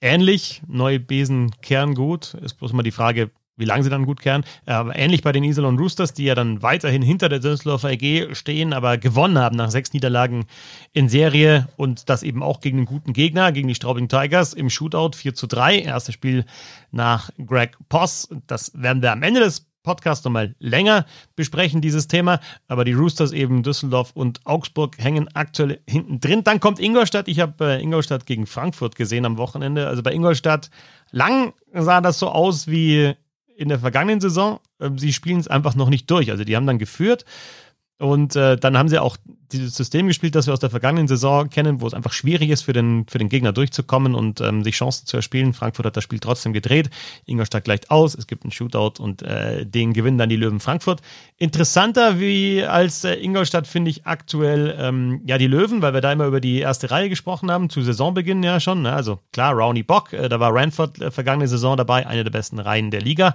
Ähnlich, neue Besen kehren gut. Ist bloß mal die Frage, wie lange sie dann gut kehren. Aber ähnlich bei den Iserlohn Roosters, die ja dann weiterhin hinter der Düsseldorfer EG stehen, aber gewonnen haben nach sechs Niederlagen in Serie und das eben auch gegen einen guten Gegner, gegen die Straubing Tigers im Shootout 4 zu 3. Erstes Spiel nach Greg Poss. Das werden wir am Ende des Podcasts nochmal länger besprechen, dieses Thema. Aber die Roosters eben Düsseldorf und Augsburg hängen aktuell hinten drin. Dann kommt Ingolstadt. Ich habe äh, Ingolstadt gegen Frankfurt gesehen am Wochenende. Also bei Ingolstadt lang sah das so aus wie in der vergangenen Saison. Ähm, sie spielen es einfach noch nicht durch. Also die haben dann geführt und äh, dann haben sie auch dieses System gespielt, das wir aus der vergangenen Saison kennen, wo es einfach schwierig ist, für den, für den Gegner durchzukommen und ähm, sich Chancen zu erspielen. Frankfurt hat das Spiel trotzdem gedreht. Ingolstadt gleicht aus, es gibt einen Shootout und äh, den gewinnen dann die Löwen Frankfurt. Interessanter wie als äh, Ingolstadt finde ich aktuell ähm, ja die Löwen, weil wir da immer über die erste Reihe gesprochen haben, zu Saisonbeginn ja schon. Ne? Also klar, Rowney Bock, äh, da war Ranford äh, vergangene Saison dabei, eine der besten Reihen der Liga.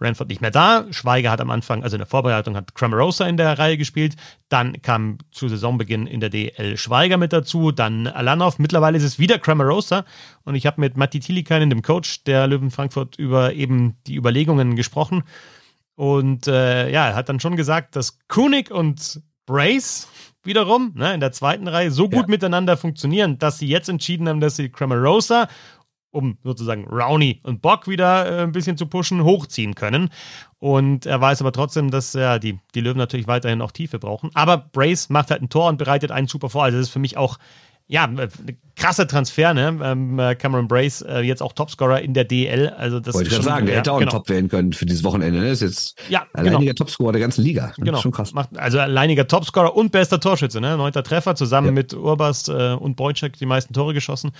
Ranford nicht mehr da. Schweiger hat am Anfang, also in der Vorbereitung hat Cramarosa in der Reihe gespielt. Dann kam zu Saisonbeginn in der DL Schweiger mit dazu, dann Alanov. Mittlerweile ist es wieder Cramarosa. Und ich habe mit Matti Tilikainen, dem Coach der Löwen Frankfurt, über eben die Überlegungen gesprochen. Und äh, ja, er hat dann schon gesagt, dass Kunig und Brace wiederum ne, in der zweiten Reihe so gut ja. miteinander funktionieren, dass sie jetzt entschieden haben, dass sie Cramarosa um sozusagen Rowney und Bock wieder äh, ein bisschen zu pushen, hochziehen können. Und er weiß aber trotzdem, dass ja, die, die Löwen natürlich weiterhin auch Tiefe brauchen. Aber Brace macht halt ein Tor und bereitet einen super vor. Also das ist für mich auch ja, äh, krasser Transfer, ne? Ähm, äh, Cameron Brace, äh, jetzt auch Topscorer in der DL. Also das Wollte ich schon sagen, der ja, hätte auch genau. einen Top wählen können für dieses Wochenende. Ne? Ist jetzt ja, alleiniger genau. Topscorer der ganzen Liga. Genau. Schon krass. Macht, also alleiniger Topscorer und bester Torschütze, ne? Neunter Treffer, zusammen ja. mit Urbast äh, und Boyczek die meisten Tore geschossen.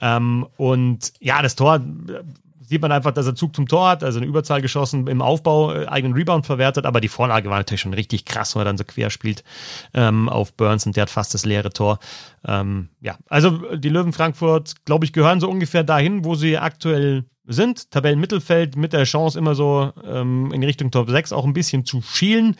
Ähm, und ja, das Tor sieht man einfach, dass er Zug zum Tor hat, also eine Überzahl geschossen, im Aufbau äh, eigenen Rebound verwertet, aber die Vorlage war natürlich schon richtig krass, wo er dann so quer spielt ähm, auf Burns und der hat fast das leere Tor. Ähm, ja, also die Löwen Frankfurt, glaube ich, gehören so ungefähr dahin, wo sie aktuell sind. Tabellenmittelfeld mit der Chance immer so ähm, in Richtung Top 6 auch ein bisschen zu schielen.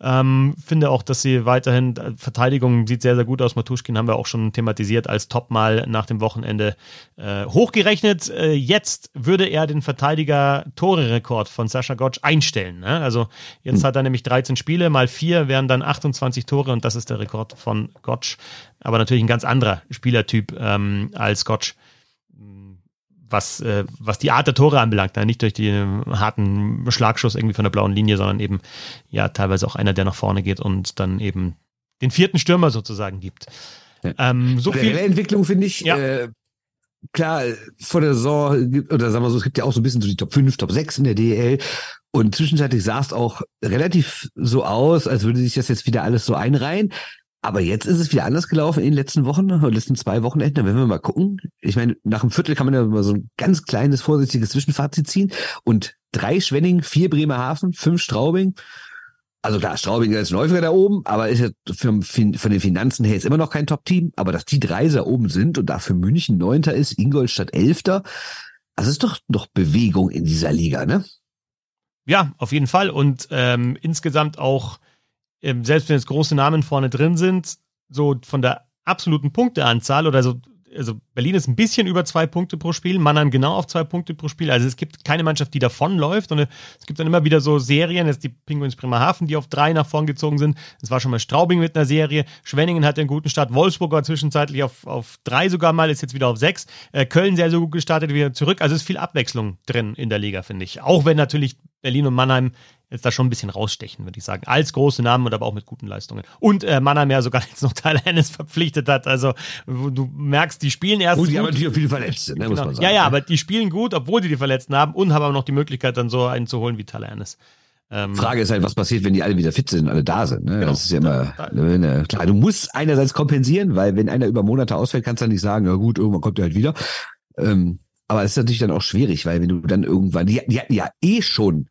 Ähm, finde auch, dass sie weiterhin, äh, Verteidigung sieht sehr, sehr gut aus. Matuschkin haben wir auch schon thematisiert als Top mal nach dem Wochenende äh, hochgerechnet. Äh, jetzt würde er den Verteidiger-Tore-Rekord von Sascha Gotsch einstellen. Ne? Also jetzt hat er nämlich 13 Spiele, mal vier wären dann 28 Tore und das ist der Rekord von Gotsch. Aber natürlich ein ganz anderer Spielertyp ähm, als Gotsch was, äh, was die Art der Tore anbelangt. Nicht durch den harten Schlagschuss irgendwie von der blauen Linie, sondern eben ja teilweise auch einer, der nach vorne geht und dann eben den vierten Stürmer sozusagen gibt. Ähm, so viel Entwicklung finde ich. Ja. Äh, klar, vor der Saison, oder sagen wir so, es gibt ja auch so ein bisschen so die Top 5, Top 6 in der DL. Und zwischenzeitlich sah es auch relativ so aus, als würde sich das jetzt wieder alles so einreihen. Aber jetzt ist es wieder anders gelaufen in den letzten Wochen, in den letzten zwei Wochenenden. Werden wir mal gucken. Ich meine, nach dem Viertel kann man ja mal so ein ganz kleines, vorsichtiges Zwischenfazit ziehen. Und drei Schwenning, vier Bremerhaven, fünf Straubing. Also klar, Straubing ist Läufer da oben, aber ist ja von den Finanzen her jetzt immer noch kein Top-Team. Aber dass die drei da oben sind und dafür München Neunter ist, Ingolstadt Elfter, das ist doch noch Bewegung in dieser Liga, ne? Ja, auf jeden Fall. Und ähm, insgesamt auch selbst wenn jetzt große Namen vorne drin sind, so von der absoluten Punkteanzahl oder so, also Berlin ist ein bisschen über zwei Punkte pro Spiel, Mannheim genau auf zwei Punkte pro Spiel. Also es gibt keine Mannschaft, die davonläuft, sondern es gibt dann immer wieder so Serien, jetzt die Pinguins Bremerhaven, die auf drei nach vorn gezogen sind. Es war schon mal Straubing mit einer Serie, Schwenningen hatte einen guten Start, Wolfsburg war zwischenzeitlich auf, auf drei sogar mal, ist jetzt wieder auf sechs. Äh, Köln sehr, sehr gut gestartet, wieder zurück. Also es ist viel Abwechslung drin in der Liga, finde ich. Auch wenn natürlich Berlin und Mannheim jetzt da schon ein bisschen rausstechen, würde ich sagen. Als große Namen und aber auch mit guten Leistungen. Und äh, Mannheim ja sogar jetzt noch Tyler Hennis verpflichtet hat. Also du merkst, die spielen erst. Gut, die haben natürlich auch viele Verletzte, ne, genau. muss man sagen. Ja, ja, aber die spielen gut, obwohl die die Verletzten haben und haben aber noch die Möglichkeit, dann so einen zu holen wie Tyler Hennis. Ähm, Frage ist halt, was passiert, wenn die alle wieder fit sind, alle da sind. Ne? Genau. Das ist ja immer ne, ne, klar. Du musst einerseits kompensieren, weil wenn einer über Monate ausfällt, kannst du dann nicht sagen, na gut, irgendwann kommt er halt wieder. Ähm, aber es ist natürlich dann auch schwierig, weil wenn du dann irgendwann, die, die hatten ja eh schon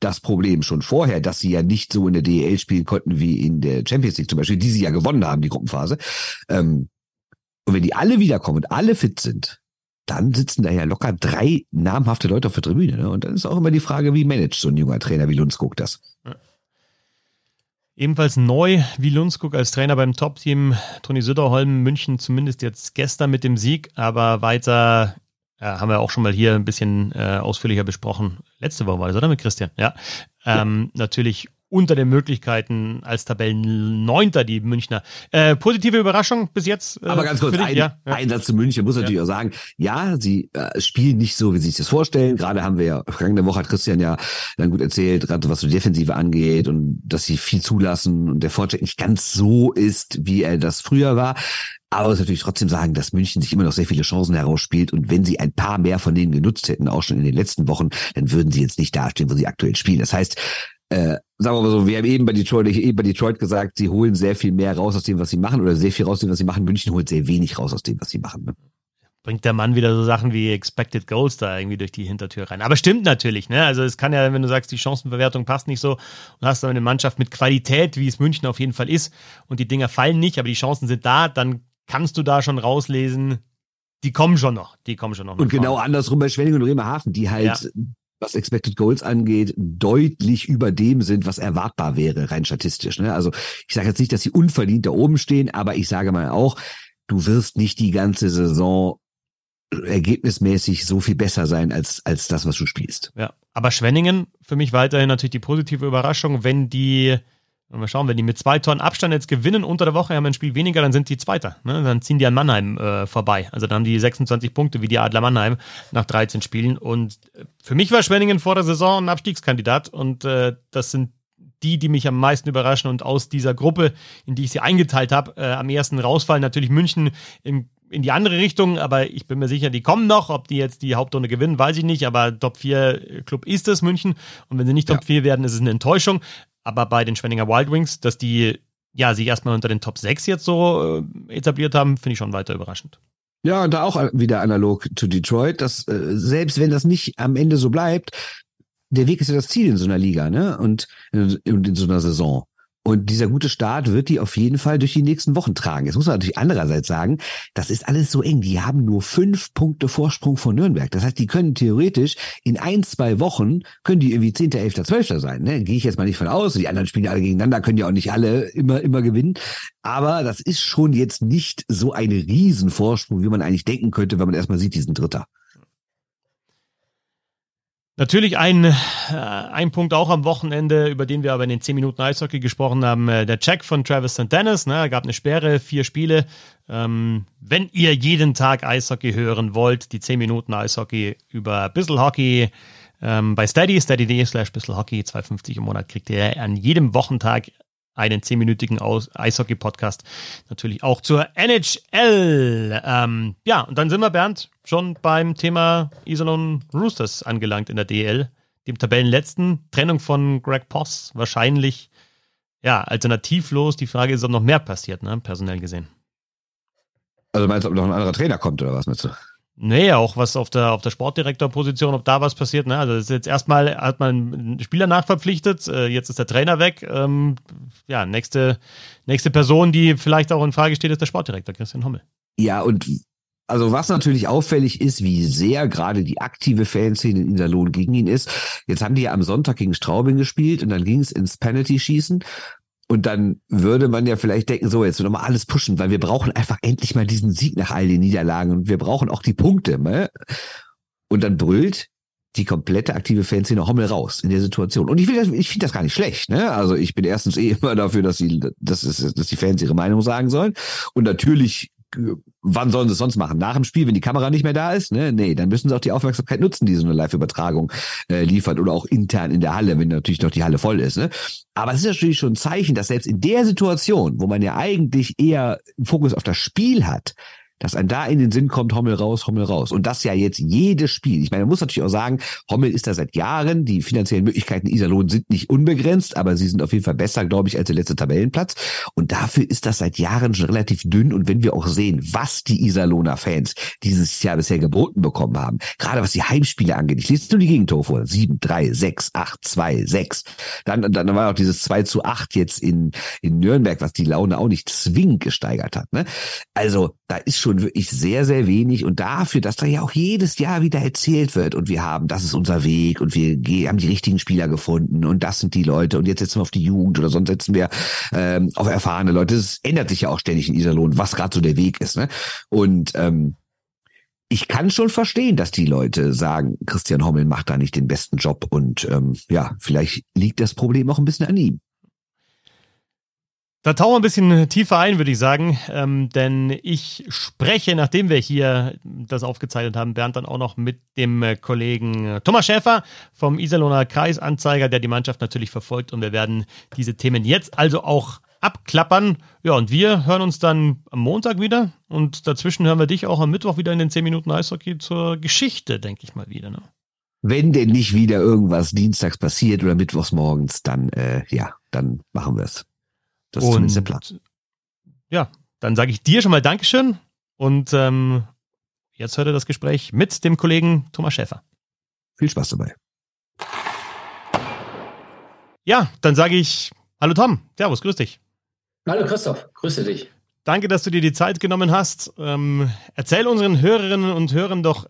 das Problem schon vorher, dass sie ja nicht so in der DEL spielen konnten wie in der Champions League zum Beispiel, die sie ja gewonnen haben, die Gruppenphase. Ähm, und wenn die alle wiederkommen und alle fit sind, dann sitzen da ja locker drei namhafte Leute auf der Tribüne. Ne? Und dann ist auch immer die Frage, wie managt so ein junger Trainer wie Lundskog das? Ebenfalls neu wie Lundskog als Trainer beim Top-Team. Toni Söderholm München zumindest jetzt gestern mit dem Sieg, aber weiter ja, haben wir auch schon mal hier ein bisschen äh, ausführlicher besprochen. Letzte Woche war das, oder mit Christian? Ja. Ähm, ja. Natürlich unter den Möglichkeiten als Tabellenneunter die Münchner. Äh, positive Überraschung bis jetzt. Äh, Aber ganz kurz, ein, ja, ja. ein Satz zu München muss natürlich ja. auch sagen, ja, sie äh, spielen nicht so, wie sie sich das vorstellen. Gerade haben wir ja, vergangene Woche hat Christian ja dann gut erzählt, gerade was die Defensive angeht und dass sie viel zulassen und der Fortschritt nicht ganz so ist, wie er das früher war. Aber es natürlich trotzdem sagen, dass München sich immer noch sehr viele Chancen herausspielt und wenn sie ein paar mehr von denen genutzt hätten, auch schon in den letzten Wochen, dann würden sie jetzt nicht dastehen, wo sie aktuell spielen. Das heißt, äh, sagen wir mal so, wir haben eben bei Detroit, eben bei Detroit gesagt, sie holen sehr viel mehr raus aus dem, was sie machen, oder sehr viel raus aus dem, was sie machen. München holt sehr wenig raus aus dem, was sie machen. Ne? Bringt der Mann wieder so Sachen wie Expected Goals da irgendwie durch die Hintertür rein. Aber stimmt natürlich, ne? Also es kann ja, wenn du sagst, die Chancenverwertung passt nicht so und hast dann eine Mannschaft mit Qualität, wie es München auf jeden Fall ist, und die Dinger fallen nicht, aber die Chancen sind da, dann kannst du da schon rauslesen, die kommen schon noch. Die kommen schon noch. Und genau andersrum bei Schwenning und Bremerhaven, die halt ja was Expected Goals angeht, deutlich über dem sind, was erwartbar wäre, rein statistisch. Ne? Also ich sage jetzt nicht, dass sie unverdient da oben stehen, aber ich sage mal auch, du wirst nicht die ganze Saison ergebnismäßig so viel besser sein als, als das, was du spielst. Ja, aber Schwenningen für mich weiterhin natürlich die positive Überraschung, wenn die und wir schauen, wenn die mit zwei Tonnen Abstand jetzt gewinnen unter der Woche, haben ein Spiel weniger, dann sind die Zweiter. Ne? Dann ziehen die an Mannheim äh, vorbei. Also dann haben die 26 Punkte wie die Adler Mannheim nach 13 Spielen. Und äh, für mich war Schwenningen vor der Saison ein Abstiegskandidat. Und äh, das sind die, die mich am meisten überraschen. Und aus dieser Gruppe, in die ich sie eingeteilt habe, äh, am ersten rausfallen. Natürlich München in, in die andere Richtung, aber ich bin mir sicher, die kommen noch. Ob die jetzt die Hauptrunde gewinnen, weiß ich nicht. Aber Top 4 Club ist es München. Und wenn sie nicht Top ja. 4 werden, ist es eine Enttäuschung. Aber bei den Schwenninger Wild Wings, dass die ja sich erstmal unter den Top 6 jetzt so äh, etabliert haben, finde ich schon weiter überraschend. Ja, und da auch wieder analog zu Detroit, dass äh, selbst wenn das nicht am Ende so bleibt, der Weg ist ja das Ziel in so einer Liga, ne? Und, und in so einer Saison. Und dieser gute Start wird die auf jeden Fall durch die nächsten Wochen tragen. Jetzt muss man natürlich andererseits sagen, das ist alles so eng. Die haben nur fünf Punkte Vorsprung von Nürnberg. Das heißt, die können theoretisch in ein, zwei Wochen, können die irgendwie Zehnter, Elfter, Zwölfter sein. Ne? Gehe ich jetzt mal nicht von aus. Die anderen spielen alle gegeneinander, können ja auch nicht alle immer, immer gewinnen. Aber das ist schon jetzt nicht so ein Riesenvorsprung, wie man eigentlich denken könnte, wenn man erstmal sieht, diesen Dritter. Natürlich ein, äh, ein Punkt auch am Wochenende, über den wir aber in den 10 Minuten Eishockey gesprochen haben, äh, der Check von Travis St. Dennis. Ne, gab eine Sperre, vier Spiele. Ähm, wenn ihr jeden Tag Eishockey hören wollt, die 10 Minuten Eishockey über Bissel Hockey ähm, bei Steady, steady.de slash Bissel Hockey, 2,50 im Monat kriegt ihr an jedem Wochentag einen zehnminütigen Eishockey-Podcast. Natürlich auch zur NHL. Ähm, ja, und dann sind wir, Bernd, schon beim Thema Iserlohn Roosters angelangt in der DL. Dem Tabellenletzten. Trennung von Greg Poss. Wahrscheinlich, ja, alternativlos. Die Frage ist, ob noch mehr passiert, ne, personell gesehen. Also meinst du, ob noch ein anderer Trainer kommt oder was meinst du? Nee, auch was auf der, auf der Sportdirektorposition, ob da was passiert. Ne? Also das ist jetzt erstmal hat man einen Spieler nachverpflichtet, äh, jetzt ist der Trainer weg. Ähm, ja, nächste, nächste Person, die vielleicht auch in Frage steht, ist der Sportdirektor, Christian Hommel. Ja, und also was natürlich auffällig ist, wie sehr gerade die aktive Fanszene in Iserlohn gegen ihn ist. Jetzt haben die ja am Sonntag gegen Straubing gespielt und dann ging es ins Penalty-Schießen und dann würde man ja vielleicht denken, so, jetzt nochmal alles pushen, weil wir brauchen einfach endlich mal diesen Sieg nach all den Niederlagen und wir brauchen auch die Punkte. Ne? Und dann brüllt die komplette aktive Fanszene Hommel raus in der Situation. Und ich finde das, ich finde das gar nicht schlecht. Ne? Also ich bin erstens eh immer dafür, dass, sie, dass, dass die Fans ihre Meinung sagen sollen. Und natürlich wann sollen sie es sonst machen? Nach dem Spiel, wenn die Kamera nicht mehr da ist? Ne? Nee, dann müssen sie auch die Aufmerksamkeit nutzen, die so eine Live-Übertragung äh, liefert oder auch intern in der Halle, wenn natürlich noch die Halle voll ist. Ne? Aber es ist natürlich schon ein Zeichen, dass selbst in der Situation, wo man ja eigentlich eher Fokus auf das Spiel hat, dass ein da in den Sinn kommt, Hommel raus, Hommel raus. Und das ja jetzt jedes Spiel. Ich meine, man muss natürlich auch sagen, Hommel ist da seit Jahren. Die finanziellen Möglichkeiten Iserlohn sind nicht unbegrenzt, aber sie sind auf jeden Fall besser, glaube ich, als der letzte Tabellenplatz. Und dafür ist das seit Jahren schon relativ dünn. Und wenn wir auch sehen, was die Iserlohner Fans dieses Jahr bisher geboten bekommen haben, gerade was die Heimspiele angeht, ich lese nur die Gegentore vor. 7, 3, 6, 8, 2, 6. Dann, dann war auch dieses 2 zu 8 jetzt in, in Nürnberg, was die Laune auch nicht zwingend gesteigert hat. Ne? Also da ist schon wirklich sehr, sehr wenig. Und dafür, dass da ja auch jedes Jahr wieder erzählt wird und wir haben, das ist unser Weg und wir haben die richtigen Spieler gefunden und das sind die Leute und jetzt setzen wir auf die Jugend oder sonst setzen wir ähm, auf erfahrene Leute. Das ändert sich ja auch ständig in Iserlohn, was gerade so der Weg ist. Ne? Und ähm, ich kann schon verstehen, dass die Leute sagen, Christian Hommel macht da nicht den besten Job und ähm, ja, vielleicht liegt das Problem auch ein bisschen an ihm. Da tauchen wir ein bisschen tiefer ein, würde ich sagen, ähm, denn ich spreche, nachdem wir hier das aufgezeichnet haben, Bernd, dann auch noch mit dem äh, Kollegen äh, Thomas Schäfer vom Iserlohner Kreisanzeiger, der die Mannschaft natürlich verfolgt und wir werden diese Themen jetzt also auch abklappern. Ja, und wir hören uns dann am Montag wieder und dazwischen hören wir dich auch am Mittwoch wieder in den 10 Minuten Eishockey zur Geschichte, denke ich mal wieder. Ne? Wenn denn nicht wieder irgendwas dienstags passiert oder mittwochs morgens, dann äh, ja, dann machen wir es. Das ist und, der Plan. Ja, dann sage ich dir schon mal Dankeschön und ähm, jetzt hört ihr das Gespräch mit dem Kollegen Thomas Schäfer. Viel Spaß dabei. Ja, dann sage ich Hallo Tom, Servus, grüß dich. Hallo Christoph, grüße dich. Danke, dass du dir die Zeit genommen hast. Ähm, erzähl unseren Hörerinnen und Hörern doch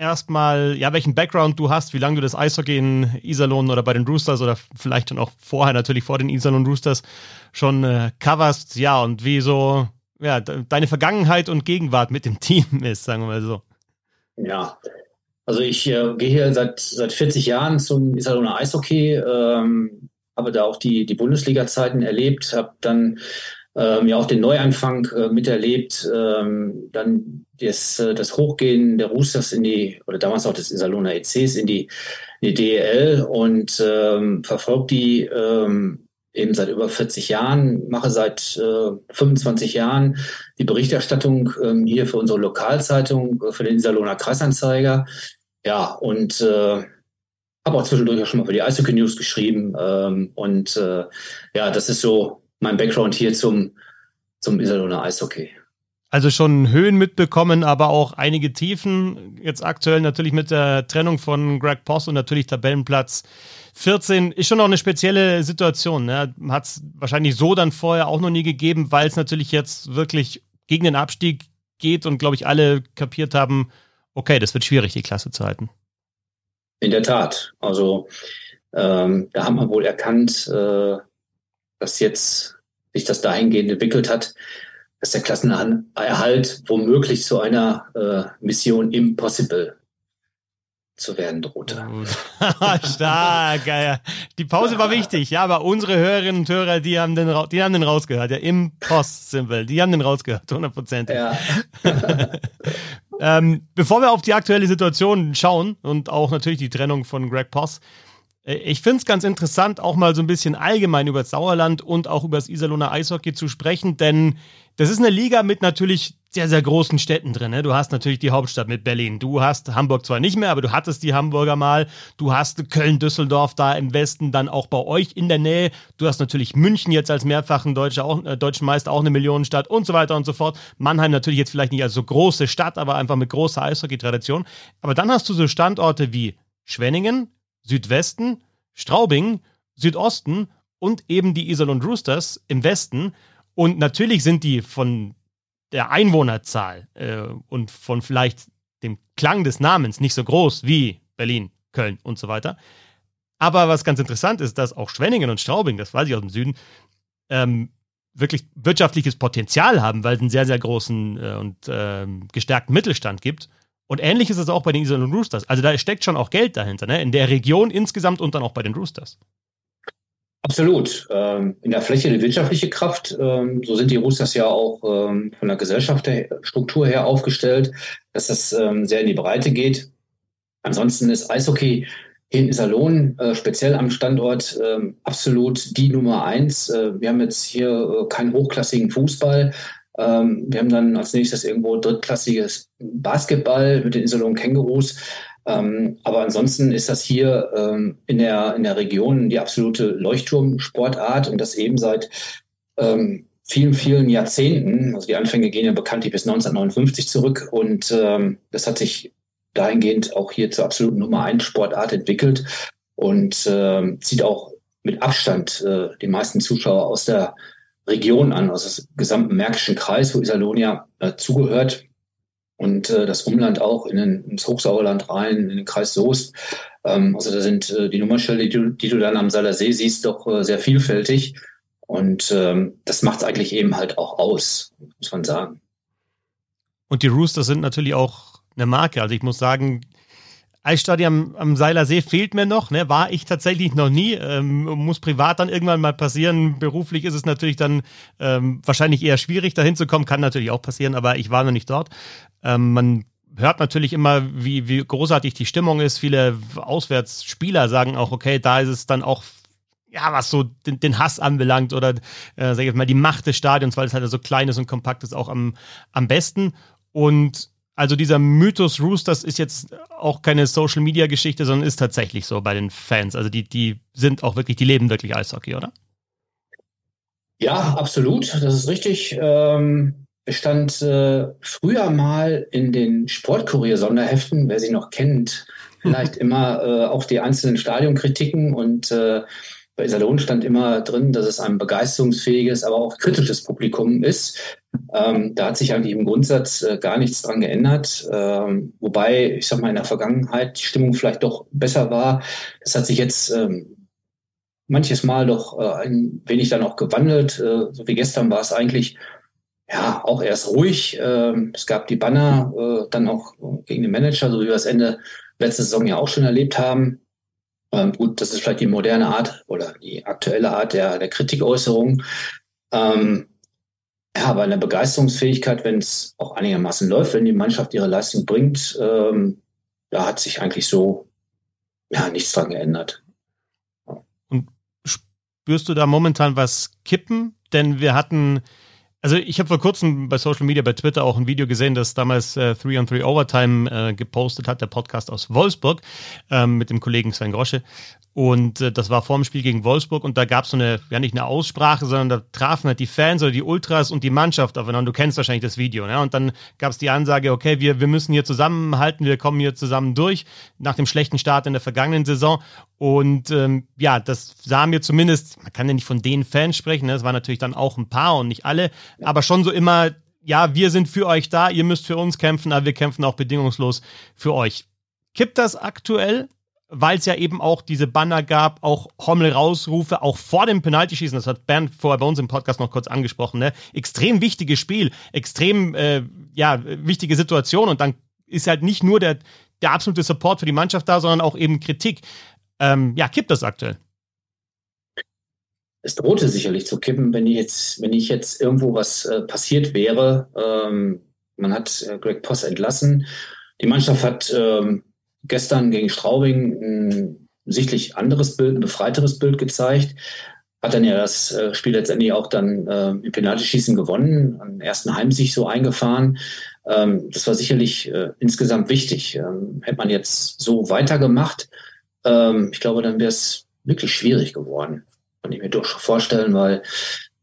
erstmal, ja, welchen Background du hast, wie lange du das Eishockey in Iserlohn oder bei den Roosters oder vielleicht dann auch vorher natürlich vor den Iserlohn Roosters schon äh, coverst, ja, und wie so, ja, deine Vergangenheit und Gegenwart mit dem Team ist, sagen wir mal so. Ja, also ich äh, gehe hier seit, seit 40 Jahren zum Iserlohner Eishockey, ähm, habe da auch die, die Bundesliga-Zeiten erlebt, habe dann ähm, ja auch den Neuanfang äh, miterlebt, ähm, dann das, äh, das Hochgehen der Roosters in die, oder damals auch des Iserlohner ECs in die, in die DEL und ähm, verfolgt die ähm, eben seit über 40 Jahren, mache seit äh, 25 Jahren die Berichterstattung ähm, hier für unsere Lokalzeitung, äh, für den Iserlohner Kreisanzeiger. Ja, und äh, habe auch zwischendurch auch schon mal für die Eishockey News geschrieben. Ähm, und äh, ja, das ist so mein Background hier zum, zum Iserlohner Eishockey. Also schon Höhen mitbekommen, aber auch einige Tiefen. Jetzt aktuell natürlich mit der Trennung von Greg Poss und natürlich Tabellenplatz 14 ist schon noch eine spezielle Situation. Ne? Hat es wahrscheinlich so dann vorher auch noch nie gegeben, weil es natürlich jetzt wirklich gegen den Abstieg geht und glaube ich alle kapiert haben, okay, das wird schwierig, die Klasse zu halten. In der Tat. Also ähm, da haben wir wohl erkannt, äh, dass jetzt sich das dahingehend entwickelt hat, dass der Klassenerhalt womöglich zu einer äh, Mission Impossible zu werden drohte. Stark, geil. Die Pause war wichtig, ja, aber unsere Hörerinnen und Hörer, die haben den, die haben den rausgehört, ja, im Post-Symbol, die haben den rausgehört, hundertprozentig. Ja. ähm, bevor wir auf die aktuelle Situation schauen und auch natürlich die Trennung von Greg Poss, ich finde es ganz interessant, auch mal so ein bisschen allgemein über das Sauerland und auch über das Iserlohner Eishockey zu sprechen, denn das ist eine Liga mit natürlich sehr, sehr großen Städten drin. Ne? Du hast natürlich die Hauptstadt mit Berlin. Du hast Hamburg zwar nicht mehr, aber du hattest die Hamburger mal. Du hast Köln, Düsseldorf da im Westen, dann auch bei euch in der Nähe. Du hast natürlich München jetzt als mehrfachen Deutscher, auch, äh, deutschen Meister, auch eine Millionenstadt und so weiter und so fort. Mannheim natürlich jetzt vielleicht nicht als so große Stadt, aber einfach mit großer Eishockey-Tradition. Aber dann hast du so Standorte wie Schwenningen, Südwesten, Straubing, Südosten und eben die Iserlohn Roosters im Westen. Und natürlich sind die von der Einwohnerzahl äh, und von vielleicht dem Klang des Namens nicht so groß wie Berlin, Köln und so weiter. Aber was ganz interessant ist, dass auch Schwenningen und Straubing, das weiß ich aus dem Süden, ähm, wirklich wirtschaftliches Potenzial haben, weil es einen sehr, sehr großen äh, und ähm, gestärkten Mittelstand gibt. Und ähnlich ist es auch bei den Iserlohn Roosters. Also da steckt schon auch Geld dahinter, ne? in der Region insgesamt und dann auch bei den Roosters. Absolut. Ähm, in der Fläche die wirtschaftliche Kraft, ähm, so sind die Roosters ja auch ähm, von der Gesellschaftsstruktur her aufgestellt, dass das sehr in die Breite geht. Ansonsten ist Eishockey in Iserlohn, äh, speziell am Standort, absolut die Nummer eins. Äh, wir haben jetzt hier äh, keinen hochklassigen Fußball. Wir haben dann als nächstes irgendwo drittklassiges Basketball mit den Iserlohn Kängurus. Ähm, aber ansonsten ist das hier ähm, in, der, in der Region die absolute Leuchtturmsportart und das eben seit ähm, vielen, vielen Jahrzehnten. Also die Anfänge gehen ja bekanntlich bis 1959 zurück und ähm, das hat sich dahingehend auch hier zur absoluten Nummer 1 Sportart entwickelt und äh, zieht auch mit Abstand äh, die meisten Zuschauer aus der Region an, aus dem gesamten Märkischen Kreis, wo Isalonia äh, zugehört und äh, das Umland auch in den, ins Hochsauerland rein, in den Kreis Soest. Ähm, also da sind äh, die Nummerschilder, die du, die du dann am Saler See siehst, doch äh, sehr vielfältig. Und ähm, das macht es eigentlich eben halt auch aus, muss man sagen. Und die Roosters sind natürlich auch eine Marke. Also ich muss sagen, Eisstadion am, am Seiler See fehlt mir noch, ne? war ich tatsächlich noch nie. Ähm, muss privat dann irgendwann mal passieren. Beruflich ist es natürlich dann ähm, wahrscheinlich eher schwierig, dahin zu kommen. Kann natürlich auch passieren, aber ich war noch nicht dort. Ähm, man hört natürlich immer, wie, wie großartig die Stimmung ist. Viele Auswärtsspieler sagen auch, okay, da ist es dann auch ja, was so den, den Hass anbelangt oder äh, sag ich mal die Macht des Stadions, weil es halt so klein ist und kompakt ist, auch am, am besten. Und also dieser Mythos Roosters ist jetzt auch keine Social Media Geschichte, sondern ist tatsächlich so bei den Fans. Also die, die sind auch wirklich, die leben wirklich Eishockey, oder? Ja, absolut. Das ist richtig. Ähm, stand äh, früher mal in den Sportkurier-Sonderheften, wer sie noch kennt, vielleicht immer äh, auch die einzelnen Stadionkritiken und äh, bei Iserlohn stand immer drin, dass es ein begeisterungsfähiges, aber auch kritisches Publikum ist. Ähm, da hat sich eigentlich im Grundsatz äh, gar nichts dran geändert. Ähm, wobei, ich sag mal, in der Vergangenheit die Stimmung vielleicht doch besser war. Das hat sich jetzt ähm, manches Mal doch äh, ein wenig dann auch gewandelt. Äh, so wie gestern war es eigentlich ja auch erst ruhig. Ähm, es gab die Banner äh, dann auch gegen den Manager, so wie wir das Ende letzte Saison ja auch schon erlebt haben. Ähm, gut, das ist vielleicht die moderne Art oder die aktuelle Art der, der Kritikäußerung. Ähm, ja, aber eine Begeisterungsfähigkeit, wenn es auch einigermaßen läuft, wenn die Mannschaft ihre Leistung bringt, ähm, da hat sich eigentlich so ja, nichts dran geändert. Und spürst du da momentan was kippen? Denn wir hatten also ich habe vor kurzem bei Social Media, bei Twitter auch ein Video gesehen, das damals äh, 3 on 3 Overtime äh, gepostet hat, der Podcast aus Wolfsburg ähm, mit dem Kollegen Sven Grosche. Und äh, das war vor dem Spiel gegen Wolfsburg und da gab es so eine, ja nicht eine Aussprache, sondern da trafen halt die Fans oder die Ultras und die Mannschaft aufeinander. Du kennst wahrscheinlich das Video, ne? Und dann gab es die Ansage, okay, wir, wir müssen hier zusammenhalten, wir kommen hier zusammen durch nach dem schlechten Start in der vergangenen Saison. Und ähm, ja, das sah mir zumindest, man kann ja nicht von den Fans sprechen, ne? das waren natürlich dann auch ein paar und nicht alle, aber schon so immer, ja, wir sind für euch da, ihr müsst für uns kämpfen, aber wir kämpfen auch bedingungslos für euch. Kippt das aktuell? weil es ja eben auch diese Banner gab, auch Hommel-Rausrufe, auch vor dem Penaltyschießen, das hat Bernd vorher bei uns im Podcast noch kurz angesprochen, ne? extrem wichtiges Spiel, extrem äh, ja, wichtige Situation und dann ist halt nicht nur der, der absolute Support für die Mannschaft da, sondern auch eben Kritik. Ähm, ja, kippt das aktuell? Es drohte sicherlich zu kippen, wenn ich jetzt, wenn ich jetzt irgendwo was äh, passiert wäre. Ähm, man hat äh, Greg Poss entlassen. Die Mannschaft hat ähm, gestern gegen Straubing ein sichtlich anderes Bild, ein befreiteres Bild gezeigt. Hat dann ja das äh, Spiel letztendlich auch dann äh, im Penaltyschießen gewonnen, einen ersten Heimsieg so eingefahren. Ähm, das war sicherlich äh, insgesamt wichtig. Ähm, hätte man jetzt so weitergemacht, ähm, ich glaube, dann wäre es wirklich schwierig geworden. Kann ich mir doch vorstellen, weil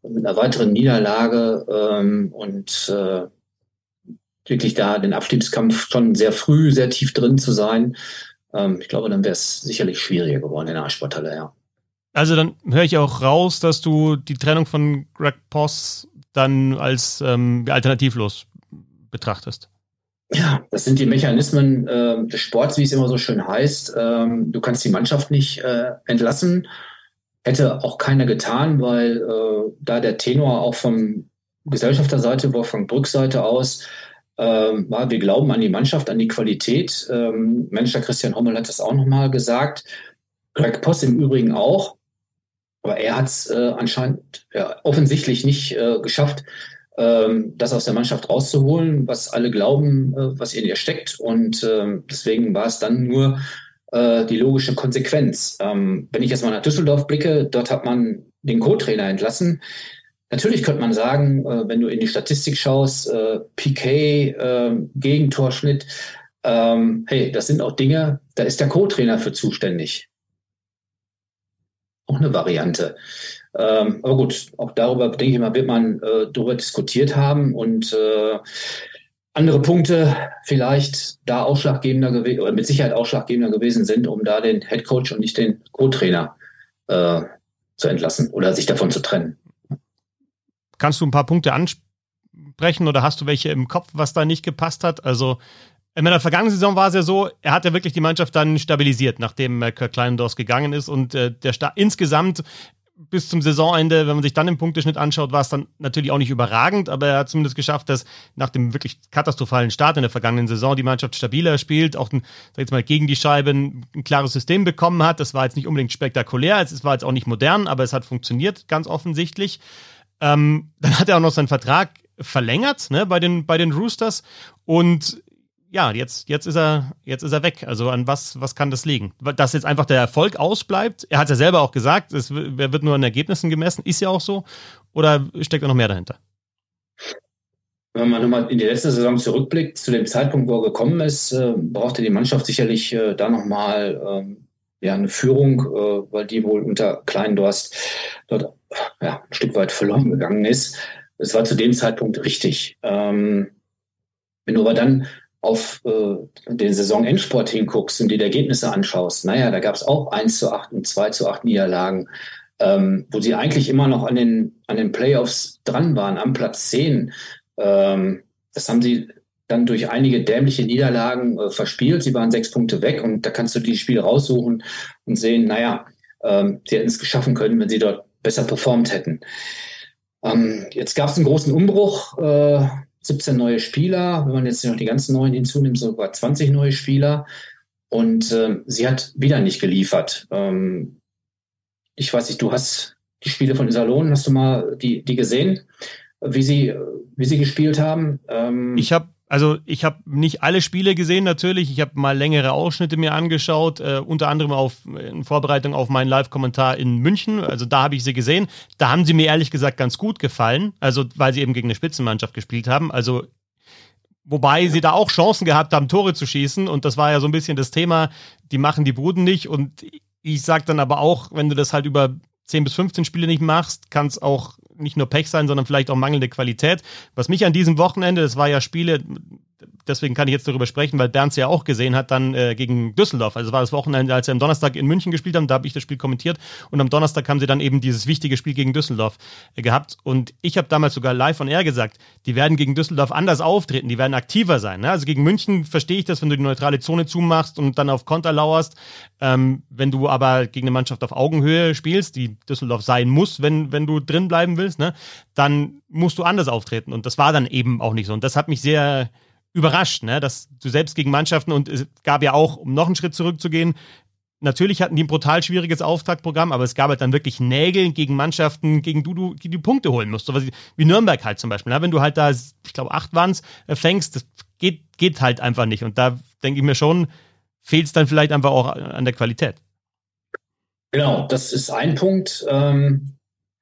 mit einer weiteren Niederlage ähm, und äh, wirklich da den Abstiegskampf schon sehr früh, sehr tief drin zu sein, ähm, ich glaube, dann wäre es sicherlich schwieriger geworden in der Eissporthalle, ja. Also dann höre ich auch raus, dass du die Trennung von Greg Poss dann als ähm, alternativlos betrachtest. Ja, das sind die Mechanismen äh, des Sports, wie es immer so schön heißt. Ähm, du kannst die Mannschaft nicht äh, entlassen. Hätte auch keiner getan, weil äh, da der Tenor auch vom Gesellschafterseite, Wolfgang Brück Seite aus, ähm, war, wir glauben an die Mannschaft, an die Qualität. Ähm, Manager Christian Hommel hat das auch nochmal gesagt. Greg Poss im Übrigen auch. Aber er hat es äh, anscheinend ja, offensichtlich nicht äh, geschafft, das aus der Mannschaft rauszuholen, was alle glauben, äh, was in ihr steckt. Und ähm, deswegen war es dann nur äh, die logische Konsequenz. Ähm, wenn ich jetzt mal nach Düsseldorf blicke, dort hat man den Co-Trainer entlassen. Natürlich könnte man sagen, äh, wenn du in die Statistik schaust, äh, PK, äh, Gegentorschnitt, ähm, hey, das sind auch Dinge, da ist der Co-Trainer für zuständig. Auch eine Variante. Ähm, aber gut, auch darüber, denke ich mal, wird man äh, darüber diskutiert haben und äh, andere Punkte vielleicht da ausschlaggebender gewesen oder mit Sicherheit ausschlaggebender gewesen sind, um da den Head Coach und nicht den Co-Trainer äh, zu entlassen oder sich davon zu trennen. Kannst du ein paar Punkte ansprechen oder hast du welche im Kopf, was da nicht gepasst hat? Also in der vergangenen Saison war es ja so, er hat ja wirklich die Mannschaft dann stabilisiert, nachdem äh, Kirk Kleinendorf gegangen ist und äh, der Sta insgesamt bis zum Saisonende, wenn man sich dann den Punkteschnitt anschaut, war es dann natürlich auch nicht überragend, aber er hat zumindest geschafft, dass nach dem wirklich katastrophalen Start in der vergangenen Saison die Mannschaft stabiler spielt, auch ein, sag jetzt mal, gegen die Scheibe ein, ein klares System bekommen hat. Das war jetzt nicht unbedingt spektakulär, es war jetzt auch nicht modern, aber es hat funktioniert, ganz offensichtlich. Ähm, dann hat er auch noch seinen Vertrag verlängert ne, bei, den, bei den Roosters und ja, jetzt, jetzt ist er, jetzt ist er weg. Also an was, was kann das liegen? Dass jetzt einfach der Erfolg ausbleibt. Er hat ja selber auch gesagt, es wird nur an Ergebnissen gemessen, ist ja auch so. Oder steckt da noch mehr dahinter? Wenn man nochmal in die letzte Saison zurückblickt, zu dem Zeitpunkt, wo er gekommen ist, äh, brauchte die Mannschaft sicherlich äh, da nochmal ähm, ja, eine Führung, äh, weil die wohl unter Kleindorst dort ja, ein Stück weit verloren gegangen ist. Es war zu dem Zeitpunkt richtig. Ähm, wenn du aber dann auf äh, den Saisonendsport hinguckst und dir die Ergebnisse anschaust, naja, da gab es auch 1 zu 8 und 2 zu 8 Niederlagen, ähm, wo sie eigentlich immer noch an den, an den Playoffs dran waren, am Platz 10. Ähm, das haben sie dann durch einige dämliche Niederlagen äh, verspielt. Sie waren sechs Punkte weg und da kannst du die Spiele raussuchen und sehen, naja, ähm, sie hätten es geschaffen können, wenn sie dort besser performt hätten. Ähm, jetzt gab es einen großen Umbruch. Äh, 17 neue Spieler, wenn man jetzt noch die ganzen neuen hinzunimmt, sogar 20 neue Spieler. Und äh, sie hat wieder nicht geliefert. Ähm, ich weiß nicht, du hast die Spiele von Iserlohn, hast du mal die, die gesehen, wie sie, wie sie gespielt haben? Ähm, ich habe also ich habe nicht alle Spiele gesehen natürlich. Ich habe mal längere Ausschnitte mir angeschaut, äh, unter anderem auf, in Vorbereitung auf meinen Live-Kommentar in München. Also da habe ich sie gesehen. Da haben sie mir ehrlich gesagt ganz gut gefallen. Also weil sie eben gegen eine Spitzenmannschaft gespielt haben. Also wobei sie da auch Chancen gehabt haben, Tore zu schießen. Und das war ja so ein bisschen das Thema. Die machen die Buden nicht. Und ich sage dann aber auch, wenn du das halt über 10 bis 15 Spiele nicht machst, kann es auch nicht nur Pech sein, sondern vielleicht auch mangelnde Qualität. Was mich an diesem Wochenende, das war ja Spiele, deswegen kann ich jetzt darüber sprechen, weil Bernd ja auch gesehen hat, dann äh, gegen Düsseldorf. Also war das Wochenende, als sie am Donnerstag in München gespielt haben, da habe ich das Spiel kommentiert und am Donnerstag haben sie dann eben dieses wichtige Spiel gegen Düsseldorf äh, gehabt. Und ich habe damals sogar live on air gesagt, die werden gegen Düsseldorf anders auftreten, die werden aktiver sein. Ne? Also gegen München verstehe ich das, wenn du die neutrale Zone zumachst und dann auf Konter lauerst. Ähm, wenn du aber gegen eine Mannschaft auf Augenhöhe spielst, die Düsseldorf sein muss, wenn, wenn du drin bleiben willst, ne, dann musst du anders auftreten. Und das war dann eben auch nicht so. Und das hat mich sehr überrascht, ne? dass du selbst gegen Mannschaften und es gab ja auch, um noch einen Schritt zurückzugehen, natürlich hatten die ein brutal schwieriges Auftaktprogramm, aber es gab halt dann wirklich Nägel gegen Mannschaften, gegen die du die, die Punkte holen musst. Wie Nürnberg halt zum Beispiel. Ne? Wenn du halt da, ich glaube, acht waren es, äh, fängst, das geht, geht halt einfach nicht. Und da denke ich mir schon, fehlt es dann vielleicht einfach auch an der Qualität. Genau, das ist ein Punkt. Ähm,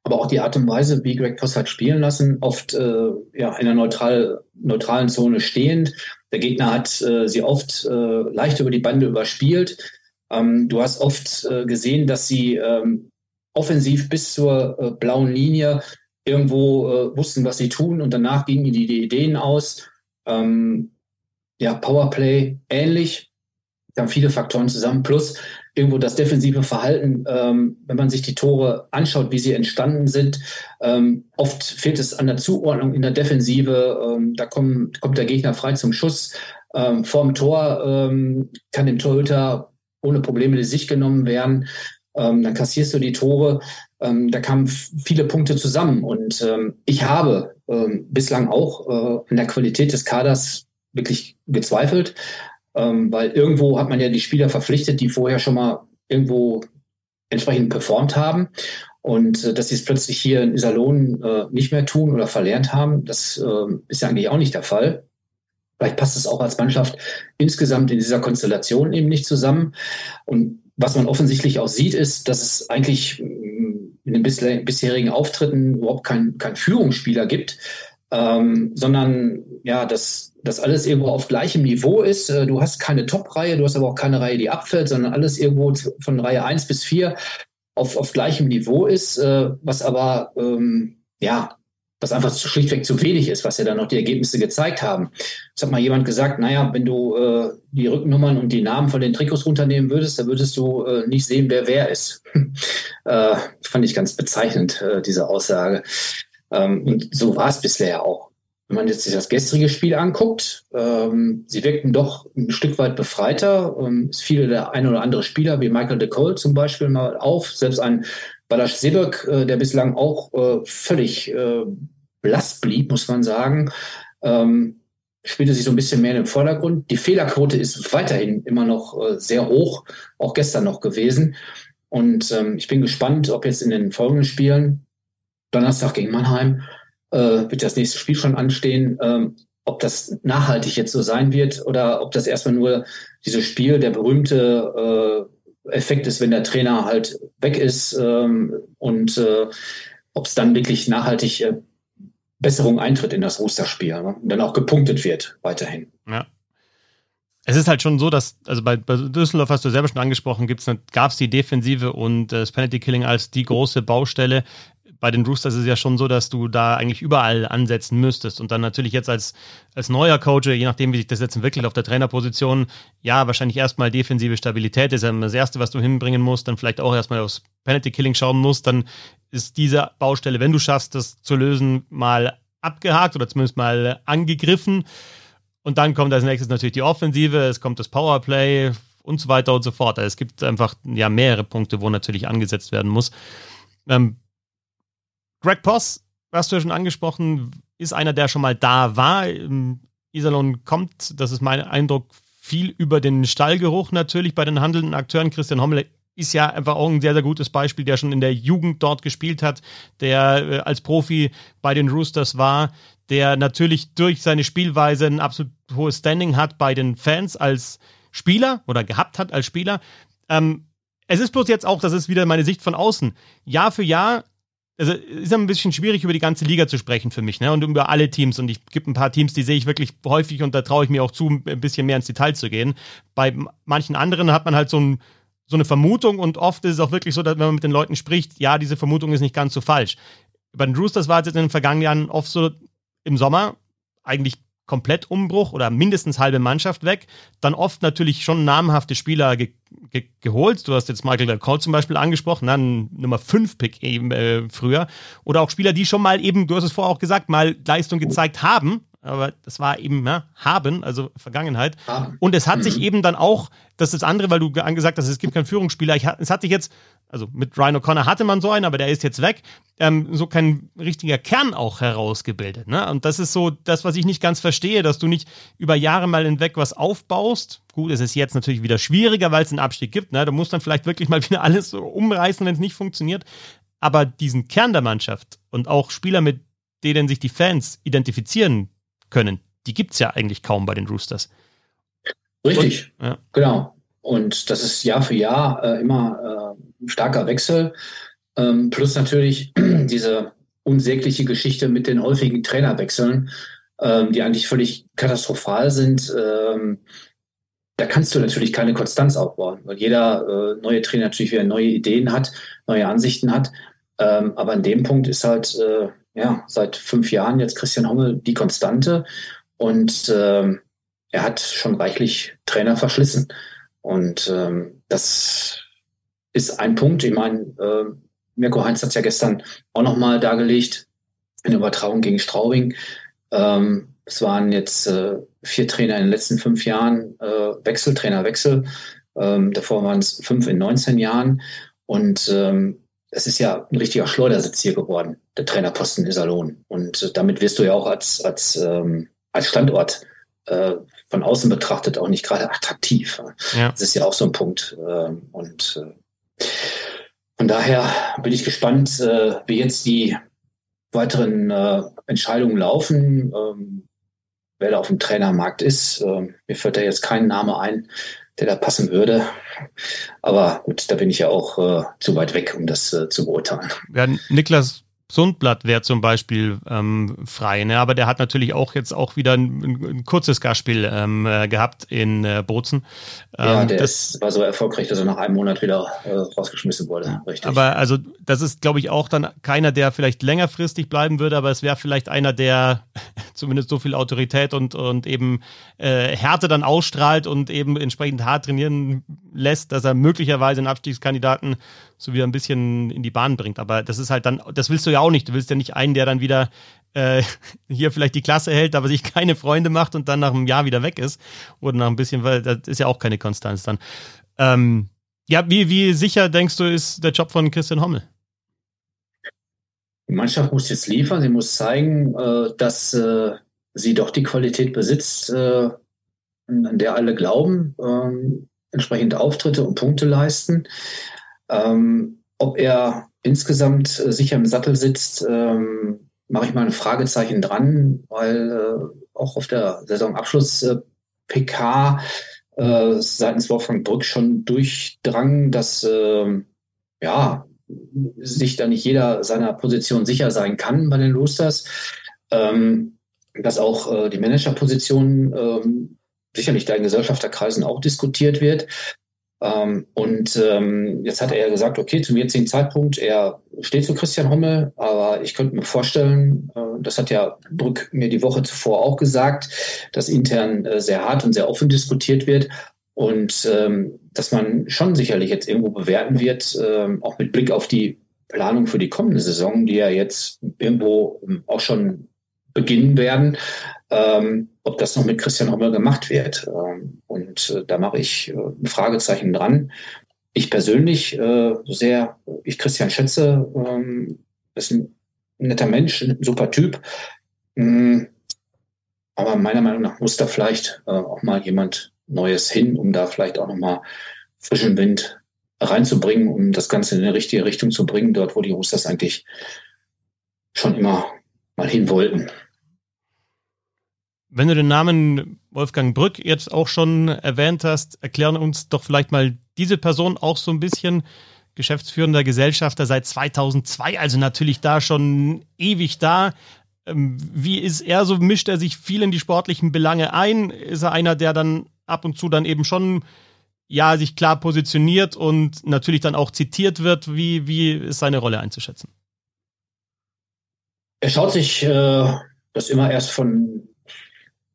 aber auch die Art und Weise, wie Greg Poss hat spielen lassen, oft äh, ja, in einer neutral, neutralen Zone stehend. Der Gegner hat äh, sie oft äh, leicht über die Bande überspielt. Ähm, du hast oft äh, gesehen, dass sie ähm, offensiv bis zur äh, blauen Linie irgendwo äh, wussten, was sie tun und danach gingen die, die Ideen aus. Ähm, ja, Powerplay ähnlich. Da viele Faktoren zusammen. Plus irgendwo das defensive Verhalten, ähm, wenn man sich die Tore anschaut, wie sie entstanden sind. Ähm, oft fehlt es an der Zuordnung in der Defensive. Ähm, da kommen, kommt der Gegner frei zum Schuss. Ähm, vorm Tor ähm, kann dem Torhüter ohne Probleme die Sicht genommen werden. Ähm, dann kassierst du die Tore. Ähm, da kamen viele Punkte zusammen. Und ich habe bislang auch äh, an der Qualität des Kaders wirklich gezweifelt ähm, weil irgendwo hat man ja die Spieler verpflichtet, die vorher schon mal irgendwo entsprechend performt haben. Und äh, dass sie es plötzlich hier in Iserlohn äh, nicht mehr tun oder verlernt haben, das äh, ist ja eigentlich auch nicht der Fall. Vielleicht passt es auch als Mannschaft insgesamt in dieser Konstellation eben nicht zusammen. Und was man offensichtlich auch sieht, ist, dass es eigentlich mm, in den bisherigen Auftritten überhaupt keinen kein Führungsspieler gibt, ähm, sondern ja, dass das alles irgendwo auf gleichem Niveau ist. Äh, du hast keine Top-Reihe, du hast aber auch keine Reihe, die abfällt, sondern alles irgendwo von Reihe 1 bis 4 auf, auf gleichem Niveau ist, äh, was aber ähm, ja, was einfach schlichtweg zu wenig ist, was ja dann noch die Ergebnisse gezeigt haben. Es hat mal jemand gesagt, naja, wenn du äh, die Rückennummern und die Namen von den Trikots runternehmen würdest, dann würdest du äh, nicht sehen, wer wer ist. äh, fand ich ganz bezeichnend, äh, diese Aussage. Ähm, und so war es bisher auch. Wenn man jetzt sich das gestrige Spiel anguckt, ähm, sie wirkten doch ein Stück weit befreiter. Ähm, es fiel der ein oder andere Spieler, wie Michael de Cole zum Beispiel, mal auf. Selbst ein Balasch Sebek, äh, der bislang auch äh, völlig äh, blass blieb, muss man sagen, ähm, spielte sich so ein bisschen mehr den Vordergrund. Die Fehlerquote ist weiterhin immer noch äh, sehr hoch, auch gestern noch gewesen. Und ähm, ich bin gespannt, ob jetzt in den folgenden Spielen, Donnerstag gegen Mannheim, äh, wird das nächste Spiel schon anstehen. Ähm, ob das nachhaltig jetzt so sein wird oder ob das erstmal nur dieses Spiel, der berühmte äh, Effekt ist, wenn der Trainer halt weg ist ähm, und äh, ob es dann wirklich nachhaltig äh, Besserung eintritt in das Osterspiel ne? und dann auch gepunktet wird weiterhin. Ja. Es ist halt schon so, dass, also bei, bei Düsseldorf hast du selber schon angesprochen, gab es die Defensive und äh, das Penalty Killing als die große Baustelle bei den Roosters ist es ja schon so, dass du da eigentlich überall ansetzen müsstest. Und dann natürlich jetzt als, als neuer Coach, je nachdem, wie sich das jetzt entwickelt auf der Trainerposition, ja, wahrscheinlich erstmal defensive Stabilität ist ja das Erste, was du hinbringen musst, dann vielleicht auch erstmal aufs Penalty Killing schauen musst, dann ist diese Baustelle, wenn du schaffst, das zu lösen, mal abgehakt oder zumindest mal angegriffen. Und dann kommt als nächstes natürlich die Offensive, es kommt das Powerplay und so weiter und so fort. Also es gibt einfach ja mehrere Punkte, wo natürlich angesetzt werden muss. Ähm, Greg Poss, hast du ja schon angesprochen, ist einer, der schon mal da war. Iserlohn kommt, das ist mein Eindruck, viel über den Stallgeruch natürlich bei den handelnden Akteuren. Christian Hommel ist ja einfach auch ein sehr, sehr gutes Beispiel, der schon in der Jugend dort gespielt hat, der äh, als Profi bei den Roosters war, der natürlich durch seine Spielweise ein absolut hohes Standing hat bei den Fans als Spieler oder gehabt hat als Spieler. Ähm, es ist bloß jetzt auch, das ist wieder meine Sicht von außen. Jahr für Jahr also ist ein bisschen schwierig, über die ganze Liga zu sprechen für mich, ne? Und über alle Teams. Und ich gibt ein paar Teams, die sehe ich wirklich häufig und da traue ich mir auch zu, ein bisschen mehr ins Detail zu gehen. Bei manchen anderen hat man halt so, ein, so eine Vermutung und oft ist es auch wirklich so, dass wenn man mit den Leuten spricht, ja, diese Vermutung ist nicht ganz so falsch. Bei den Roosters war es jetzt in den vergangenen Jahren oft so im Sommer eigentlich komplett Umbruch oder mindestens halbe Mannschaft weg. Dann oft natürlich schon namhafte Spieler ge ge geholt. Du hast jetzt Michael Cole zum Beispiel angesprochen, dann Nummer 5 Pick eben äh, früher. Oder auch Spieler, die schon mal eben, du hast es vorher auch gesagt, mal Leistung gezeigt haben. Aber das war eben ja, haben, also Vergangenheit. Haben. Und es hat Mhm. sich eben dann auch, das ist das andere, weil du ge- angesagt hast, es gibt keinen Führungsspieler. Ich, es hat sich jetzt, also mit Ryan O'Connor hatte man so einen, aber der ist jetzt weg, ähm, so kein richtiger Kern auch herausgebildet. Ne? Und das ist so das, was ich nicht ganz verstehe, dass du nicht über Jahre mal hinweg was aufbaust. Gut, es ist jetzt natürlich wieder schwieriger, weil es einen Abstieg gibt. Ne? Du musst dann vielleicht wirklich mal wieder alles so umreißen, wenn es nicht funktioniert. Aber diesen Kern der Mannschaft und auch Spieler, mit denen sich die Fans identifizieren können, die gibt es ja eigentlich kaum bei den Roosters. Richtig, Und- ja. genau. Und das ist Jahr für Jahr äh, immer äh, ein starker Wechsel. Ähm, plus natürlich diese unsägliche Geschichte mit den häufigen Trainerwechseln, ähm, die eigentlich völlig katastrophal sind. Ähm, da kannst du natürlich keine Konstanz aufbauen, weil jeder äh, neue Trainer natürlich wieder neue Ideen hat, neue Ansichten hat. Ähm, aber an dem Punkt ist halt äh, ja seit fünf Jahren jetzt Christian Hommel die Konstante und ähm, er hat schon reichlich Trainer verschlissen. Und ähm, das ist ein Punkt. Ich meine, äh, Mirko Heinz hat es ja gestern auch nochmal dargelegt, in der Übertragung gegen Straubing. Ähm, es waren jetzt äh, vier Trainer in den letzten fünf Jahren, äh, Wechsel, Trainerwechsel. Ähm, davor waren es fünf in 19 Jahren. Und ähm, es ist ja ein richtiger Schleudersitz hier geworden, der Trainerposten Iserlohn. Und äh, damit wirst du ja auch als, als, ähm, als Standort äh, von außen betrachtet auch nicht gerade attraktiv. Ja. Das ist ja auch so ein Punkt. Ähm, und äh, von daher bin ich gespannt, äh, wie jetzt die weiteren äh, Entscheidungen laufen, ähm, wer da auf dem Trainermarkt ist. Ähm, mir fällt da jetzt kein Name ein, der da passen würde. Aber gut, da bin ich ja auch äh, zu weit weg, um das äh, zu beurteilen. Ja, Niklas Sundblatt wäre zum Beispiel ähm, frei, ne? aber der hat natürlich auch jetzt auch wieder ein, ein, kurzes Gastspiel ähm, äh, gehabt in äh, Bozen. ja, Ähm, der das, war so erfolgreich, dass er nach einem Monat wieder äh, rausgeschmissen wurde. Richtig. aber also das ist, glaube ich, auch dann keiner, der vielleicht längerfristig bleiben würde, aber es wäre vielleicht einer, der zumindest so viel Autorität und, und eben äh, Härte dann ausstrahlt und eben entsprechend hart trainieren lässt, dass er möglicherweise einen Abstiegskandidaten so wieder ein bisschen in die Bahn bringt. Aber das ist halt dann, das willst du ja auch nicht. Du willst ja nicht einen, der dann wieder äh, hier vielleicht die Klasse hält, aber sich keine Freunde macht und dann nach einem Jahr wieder weg ist. Oder nach ein bisschen, weil das ist ja auch keine Konstanz dann. Ähm, ja, wie, wie sicher denkst du, ist der Job von Christian Hommel? Die Mannschaft muss jetzt liefern, sie muss zeigen, äh, dass äh, sie doch die Qualität besitzt, äh, an der alle glauben, ähm, entsprechend Auftritte und Punkte leisten. Ähm, ob er insgesamt äh, sicher im Sattel sitzt, ähm, mache ich mal ein Fragezeichen dran, weil äh, auch auf der Saisonabschluss-PK äh, seitens Wolfgang Brück schon durchdrang, dass äh, ja, sich da nicht jeder seiner Position sicher sein kann bei den Roosters. Ähm, dass auch äh, die Managerposition ähm, sicherlich da in Gesellschafterkreisen auch diskutiert wird. Ähm, und ähm, jetzt hat er ja gesagt, okay, zum jetzigen Zeitpunkt, er steht zu Christian Hommel, aber ich könnte mir vorstellen, äh, das hat ja Brück mir die Woche zuvor auch gesagt, dass intern äh, sehr hart und sehr offen diskutiert wird. Und ähm, dass man schon sicherlich jetzt irgendwo bewerten wird, auch mit Blick auf die Planung für die kommende Saison, die ja jetzt irgendwo auch schon beginnen werden, ähm, ob das noch mit Christian Hommel gemacht wird. Ähm, und äh, da mache ich äh, ein Fragezeichen dran. Ich persönlich äh, sehr, ich Christian schätze, ähm, ist ein netter Mensch, ein super Typ. Mm, aber meiner Meinung nach muss da vielleicht äh, auch mal jemand Neues hin, um da vielleicht auch nochmal frischen Wind reinzubringen, um das Ganze in die richtige Richtung zu bringen, dort wo die Roosters eigentlich schon immer mal hin wollten. Wenn du den Namen Wolfgang Brück jetzt auch schon erwähnt hast, erklären uns doch vielleicht mal diese Person auch so ein bisschen. Geschäftsführender Gesellschafter seit 2002, also natürlich da schon ewig da. Ähm, Wie ist er so? Mischt er sich viel in die sportlichen Belange ein? Ist er einer, der dann ab und zu dann eben schon ja sich klar positioniert und natürlich dann auch zitiert wird? Wie, wie ist seine Rolle einzuschätzen? Er schaut sich äh, das immer erst von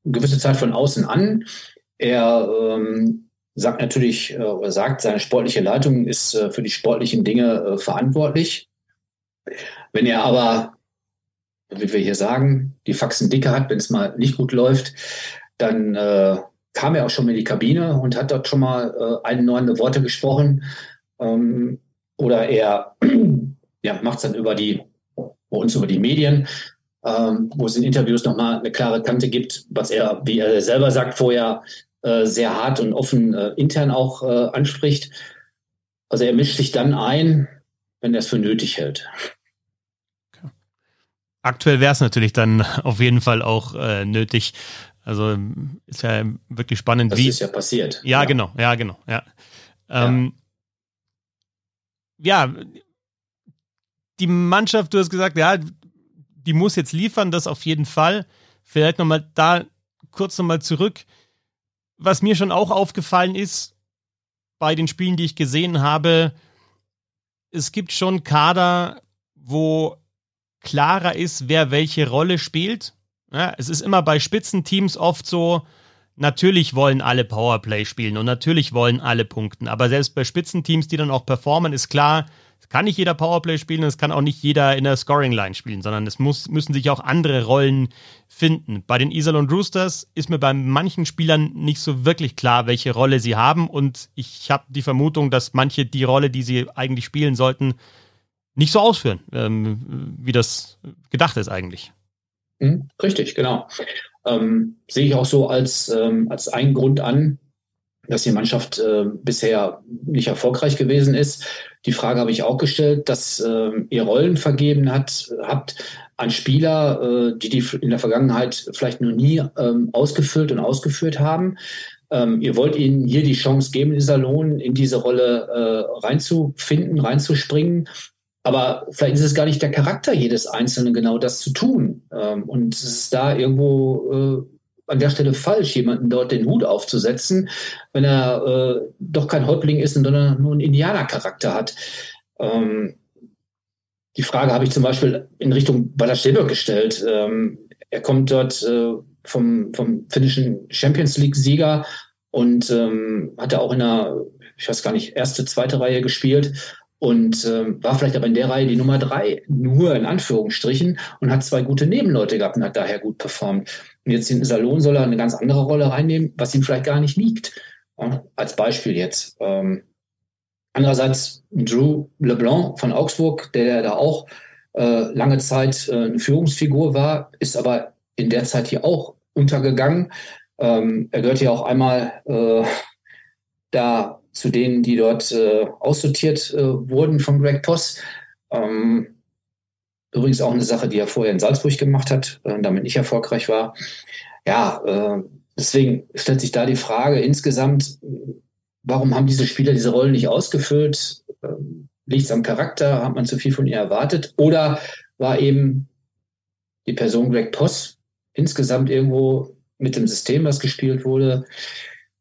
gewisse Zeit von außen an. Er ähm, sagt natürlich äh, oder sagt, seine sportliche Leitung ist äh, für die sportlichen Dinge äh, verantwortlich. Wenn er aber wie wir hier sagen, die Faxen dicke hat, wenn es mal nicht gut läuft, dann äh, kam er auch schon in die Kabine und hat dort schon mal äh, einordnende Worte gesprochen. Ähm, oder er ja, macht es dann über die, bei uns über die Medien, ähm, wo es in Interviews nochmal eine klare Kante gibt, was er, wie er selber sagt, vorher äh, sehr hart und offen äh, intern auch äh, anspricht. Also er mischt sich dann ein, wenn er es für nötig hält. Aktuell wäre es natürlich dann auf jeden Fall auch äh, nötig. Also ist ja wirklich spannend, das wie. Das ist ja passiert. Ja, ja, genau, ja, genau, ja. Ähm, ja. ja, die Mannschaft, du hast gesagt, ja, die muss jetzt liefern, das auf jeden Fall. Vielleicht nochmal da kurz nochmal zurück. Was mir schon auch aufgefallen ist, bei den Spielen, die ich gesehen habe, es gibt schon Kader, wo klarer ist, wer welche Rolle spielt. Ja, es ist immer bei Spitzenteams oft so, natürlich wollen alle Powerplay spielen und natürlich wollen alle punkten, aber selbst bei Spitzenteams, die dann auch performen, ist klar, es kann nicht jeder Powerplay spielen und es kann auch nicht jeder in der Scoring-Line spielen, sondern es muss, müssen sich auch andere Rollen finden. Bei den Isel und Roosters ist mir bei manchen Spielern nicht so wirklich klar, welche Rolle sie haben und ich habe die Vermutung, dass manche die Rolle, die sie eigentlich spielen sollten, nicht so ausführen, ähm, wie das gedacht ist eigentlich. Hm, richtig, genau. Ähm, sehe ich auch so als, ähm, als einen Grund an, dass die Mannschaft äh, bisher nicht erfolgreich gewesen ist. Die Frage habe ich auch gestellt, dass äh, ihr Rollen vergeben hat, habt an Spieler, äh, die die in der Vergangenheit vielleicht noch nie ähm, ausgefüllt und ausgeführt haben. Ähm, ihr wollt ihnen hier die Chance geben, dieser Lohn in diese Rolle äh, reinzufinden, reinzuspringen. Aber vielleicht ist es gar nicht der Charakter jedes Einzelnen, genau das zu tun. Ähm, und es ist da irgendwo äh, an der Stelle falsch, jemanden dort den Hut aufzusetzen, wenn er äh, doch kein Häuptling ist, sondern nur einen Indianercharakter hat. Ähm, die Frage habe ich zum Beispiel in Richtung Stilberg gestellt. Ähm, er kommt dort äh, vom, vom finnischen Champions League-Sieger und ähm, hatte auch in der, ich weiß gar nicht, erste, zweite Reihe gespielt und äh, war vielleicht aber in der Reihe die Nummer drei, nur in Anführungsstrichen, und hat zwei gute Nebenleute gehabt und hat daher gut performt. Und jetzt in Salon soll er eine ganz andere Rolle reinnehmen, was ihm vielleicht gar nicht liegt. Ja, als Beispiel jetzt. Ähm, andererseits Drew LeBlanc von Augsburg, der da auch äh, lange Zeit äh, eine Führungsfigur war, ist aber in der Zeit hier auch untergegangen. Ähm, er gehört ja auch einmal äh, da zu denen, die dort äh, aussortiert äh, wurden von Greg Poss. Ähm, übrigens auch eine Sache, die er vorher in Salzburg gemacht hat, äh, damit nicht erfolgreich war. Ja, äh, deswegen stellt sich da die Frage insgesamt, warum haben diese Spieler diese Rollen nicht ausgefüllt? Ähm, Liegt es am Charakter? Hat man zu viel von ihr erwartet? Oder war eben die Person Greg Poss insgesamt irgendwo mit dem System, was gespielt wurde,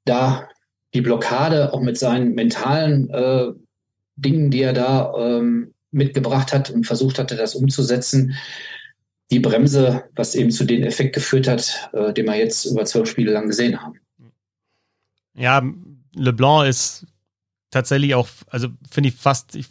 da die Blockade auch mit seinen mentalen äh, Dingen, die er da ähm, mitgebracht hat und versucht hatte, das umzusetzen, die Bremse, was eben zu dem Effekt geführt hat, äh, den wir jetzt über zwölf Spiele lang gesehen haben. Ja, LeBlanc ist tatsächlich auch, also finde ich fast, ich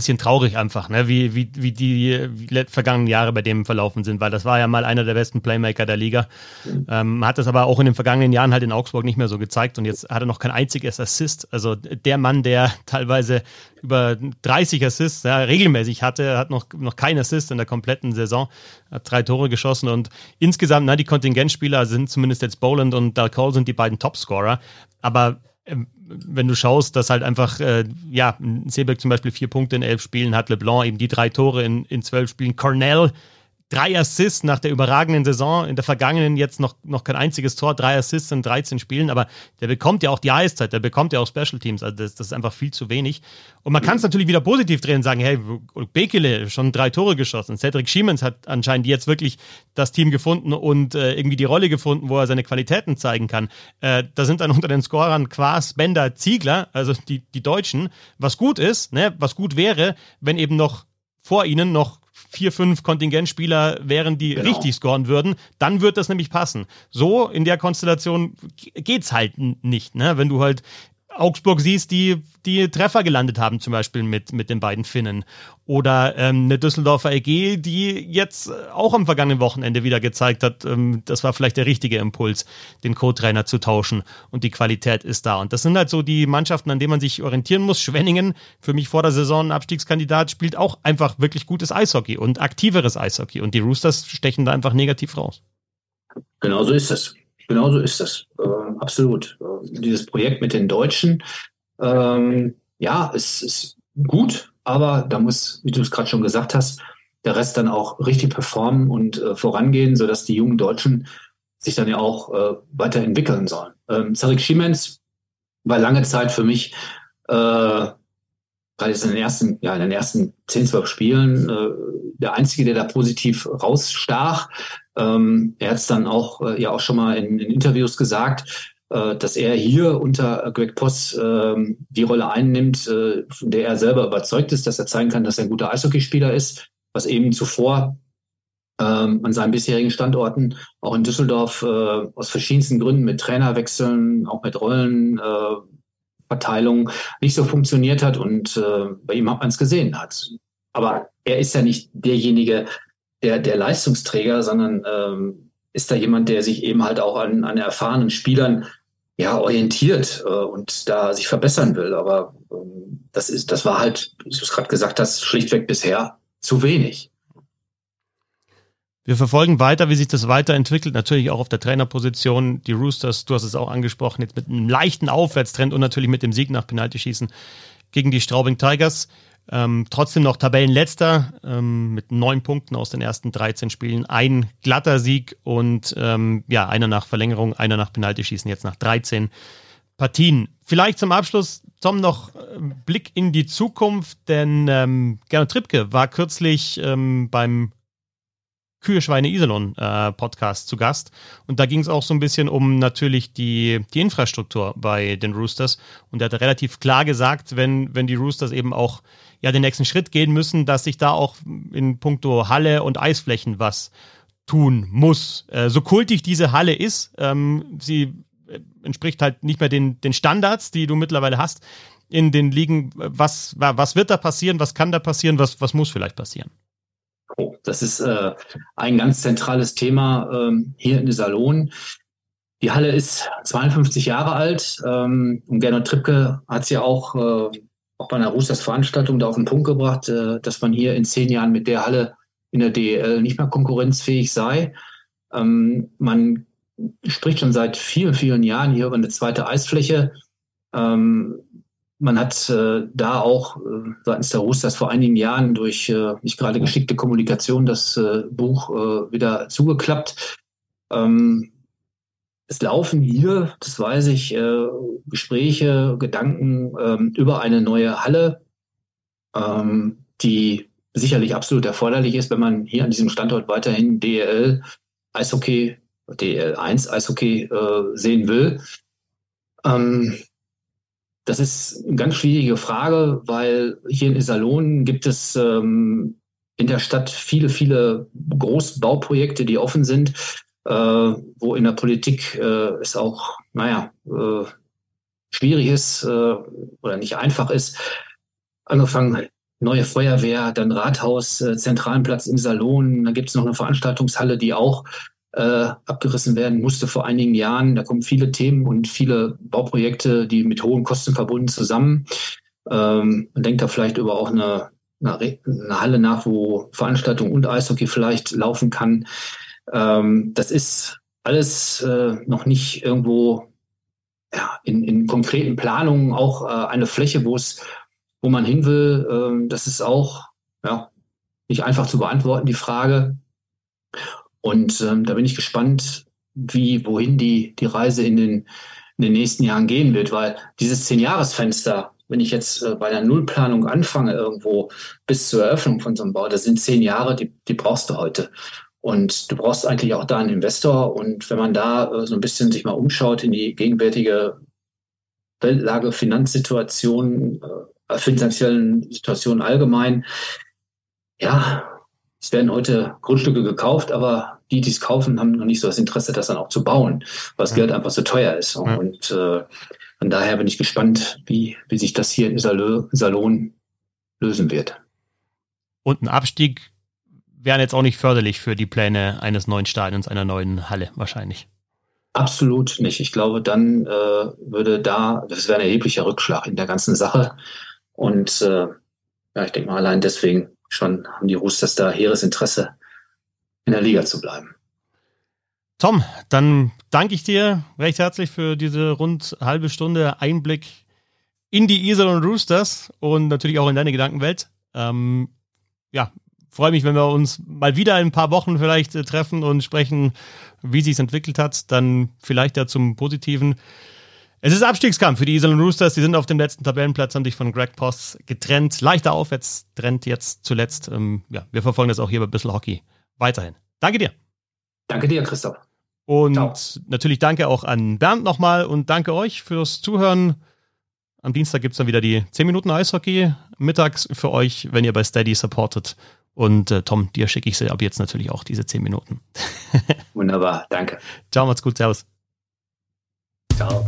bisschen traurig einfach, ne? wie, wie, wie die wie vergangenen Jahre bei dem verlaufen sind, weil das war ja mal einer der besten Playmaker der Liga. Mhm. Ähm, hat das aber auch in den vergangenen Jahren halt in Augsburg nicht mehr so gezeigt und jetzt hat er noch kein einziges Assist. Also der Mann, der teilweise über 30 Assists ja, regelmäßig hatte, hat noch, noch kein Assist in der kompletten Saison, hat drei Tore geschossen und insgesamt, na, die Kontingentspieler sind zumindest jetzt Boland und Dalcol sind die beiden Topscorer, aber ähm, wenn du schaust, dass halt einfach, äh, ja, Seeberg zum Beispiel vier Punkte in elf Spielen hat, LeBlanc eben die drei Tore in, in zwölf Spielen, Cornell drei Assists nach der überragenden Saison, in der vergangenen jetzt noch, noch kein einziges Tor, drei Assists in 13 Spielen, aber der bekommt ja auch die Eiszeit, der bekommt ja auch Special Teams, also das, das ist einfach viel zu wenig. Und man kann es natürlich wieder positiv drehen und sagen, hey, Bekele schon drei Tore geschossen, Cedric Schiemens hat anscheinend jetzt wirklich das Team gefunden und äh, irgendwie die Rolle gefunden, wo er seine Qualitäten zeigen kann. Äh, da sind dann unter den Scorern Quas, Bender, Ziegler, also die, die Deutschen, was gut ist, ne, was gut wäre, wenn eben noch vor ihnen noch vier, fünf Kontingentspieler wären, die genau. richtig scoren würden, dann wird das nämlich passen. So in der Konstellation geht's halt nicht, ne? Wenn du halt Augsburg siehst, die die Treffer gelandet haben, zum Beispiel mit, mit den beiden Finnen. Oder ähm, eine Düsseldorfer EG, die jetzt auch am vergangenen Wochenende wieder gezeigt hat, ähm, das war vielleicht der richtige Impuls, den Co-Trainer zu tauschen und die Qualität ist da. Und das sind halt so die Mannschaften, an denen man sich orientieren muss. Schwenningen, für mich vor der Saison ein Abstiegskandidat, spielt auch einfach wirklich gutes Eishockey und aktiveres Eishockey. Und die Roosters stechen da einfach negativ raus. Genau so ist es. Genau so ist es. Äh, absolut. Äh, dieses Projekt mit den Deutschen, ähm, ja, es ist gut, aber da muss, wie du es gerade schon gesagt hast, der Rest dann auch richtig performen und äh, vorangehen, sodass die jungen Deutschen sich dann ja auch äh, weiterentwickeln sollen. Ähm, Zarek Schiemens war lange Zeit für mich, äh, gerade in den ersten, ja, in den ersten 10, 12 Spielen, äh, der Einzige, der da positiv rausstach. Ähm, er hat es dann auch äh, ja auch schon mal in, in Interviews gesagt, äh, dass er hier unter Greg Poss äh, die Rolle einnimmt, äh, von der er selber überzeugt ist, dass er zeigen kann, dass er ein guter Eishockeyspieler ist, was eben zuvor ähm, an seinen bisherigen Standorten, auch in Düsseldorf, äh, aus verschiedensten Gründen mit Trainerwechseln, auch mit Rollenverteilung äh, nicht so funktioniert hat und äh, bei ihm hat man es gesehen hat. Aber er ist ja nicht derjenige, der, der Leistungsträger, sondern ähm, ist da jemand, der sich eben halt auch an, an erfahrenen Spielern ja, orientiert äh, und da sich verbessern will. Aber ähm, das ist, das war halt, wie du es gerade gesagt hast, schlichtweg bisher zu wenig. Wir verfolgen weiter, wie sich das weiterentwickelt. Natürlich auch auf der Trainerposition. Die Roosters, du hast es auch angesprochen, jetzt mit einem leichten Aufwärtstrend und natürlich mit dem Sieg nach Penaltyschießen gegen die Straubing Tigers. Ähm, trotzdem noch Tabellenletzter ähm, mit neun Punkten aus den ersten 13 Spielen. Ein glatter Sieg und ähm, ja, einer nach Verlängerung, einer nach Penaltyschießen, jetzt nach 13 Partien. Vielleicht zum Abschluss, Tom, noch Blick in die Zukunft, denn ähm, Gernot Trippke war kürzlich ähm, beim Kühe, Schweine, Iserlohn äh, Podcast zu Gast. Und da ging es auch so ein bisschen um natürlich die, die Infrastruktur bei den Roosters. Und er hat relativ klar gesagt, wenn, wenn die Roosters eben auch ja den nächsten Schritt gehen müssen, dass sich da auch in puncto Halle und Eisflächen was tun muss. Äh, so kultig diese Halle ist, ähm, sie äh, entspricht halt nicht mehr den, den Standards, die du mittlerweile hast in den Ligen. Was, was wird da passieren? Was kann da passieren? Was, was muss vielleicht passieren? Oh, das ist äh, ein ganz zentrales Thema ähm, hier in Salon. Die Halle ist 52 Jahre alt ähm, und Gernot Trippke hat sie ja auch, äh, auch bei einer Roosters-Veranstaltung da auf den Punkt gebracht, äh, dass man hier in zehn Jahren mit der Halle in der DEL nicht mehr konkurrenzfähig sei. Ähm, man spricht schon seit vielen, vielen Jahren hier über eine zweite Eisfläche. Ähm, man hat äh, da auch äh, seitens der Roosters vor einigen Jahren durch äh, nicht gerade geschickte Kommunikation das äh, Buch äh, wieder zugeklappt. Ähm, es laufen hier, das weiß ich, äh, Gespräche, Gedanken ähm, über eine neue Halle, ähm, die sicherlich absolut erforderlich ist, wenn man hier an diesem Standort weiterhin DL Eishockey, DL 1 Eishockey äh, sehen will. Ähm, das ist eine ganz schwierige Frage, weil hier in Iserlohn gibt es ähm, in der Stadt viele, viele Großbauprojekte, die offen sind, äh, wo in der Politik äh, es auch, naja, äh, schwierig ist äh, oder nicht einfach ist. Angefangen neue Feuerwehr, dann Rathaus, äh, zentralen Platz im Salon, dann gibt es noch eine Veranstaltungshalle, die auch äh, abgerissen werden musste vor einigen Jahren. Da kommen viele Themen und viele Bauprojekte, die mit hohen Kosten verbunden zusammen. Ähm, man denkt da vielleicht über auch eine, eine, eine Halle nach, wo Veranstaltung und Eishockey vielleicht laufen kann. Ähm, das ist alles äh, noch nicht irgendwo ja, in, in konkreten Planungen auch äh, eine Fläche, wo es, wo man hin will. Ähm, das ist auch ja, nicht einfach zu beantworten, die Frage. Und ähm, da bin ich gespannt, wie, wohin die, die Reise in den, in den nächsten Jahren gehen wird, weil dieses Zehn-Jahres-Fenster, wenn ich jetzt äh, bei der Nullplanung anfange, irgendwo bis zur Eröffnung von so einem Bau, das sind zehn Jahre, die, die brauchst du heute. Und du brauchst eigentlich auch da einen Investor. Und wenn man da äh, so ein bisschen sich mal umschaut in die gegenwärtige Weltlage, Finanzsituation, äh, finanziellen Situation allgemein, ja, es werden heute Grundstücke gekauft, aber die, die es kaufen, haben noch nicht so das Interesse, das dann auch zu bauen, weil das ja. Geld einfach so teuer ist. Ja. Und äh, von daher bin ich gespannt, wie, wie sich das hier im Salon lösen wird. Und ein Abstieg wären jetzt auch nicht förderlich für die Pläne eines neuen Stadions, einer neuen Halle wahrscheinlich. Absolut nicht. Ich glaube, dann äh, würde da, das wäre ein erheblicher Rückschlag in der ganzen Sache. Und äh, ja, ich denke mal, allein deswegen schon haben die Roosters da hehres Interesse, in der Liga zu bleiben. Tom, dann danke ich dir recht herzlich für diese rund halbe Stunde Einblick in die Isel und Roosters und natürlich auch in deine Gedankenwelt. Ähm, ja, freue mich, wenn wir uns mal wieder in ein paar Wochen vielleicht äh, treffen und sprechen, wie sich entwickelt hat. Dann vielleicht ja zum Positiven. Es ist Abstiegskampf für die Island Roosters. Die sind auf dem letzten Tabellenplatz, haben sich von Greg Poss getrennt. Leichter Aufwärtstrend jetzt zuletzt. Ähm, ja, wir verfolgen das auch hier bei Bissl Hockey weiterhin. Danke dir. Danke dir, Christoph. Und Ciao. natürlich danke auch an Bernd nochmal und danke euch fürs Zuhören. Am Dienstag gibt es dann wieder die 10 Minuten Eishockey mittags für euch, wenn ihr bei Steady supportet. Und äh, Tom, dir schicke ich sie ab jetzt natürlich auch diese 10 Minuten. Wunderbar, danke. Ciao, macht's gut, servus. Ciao.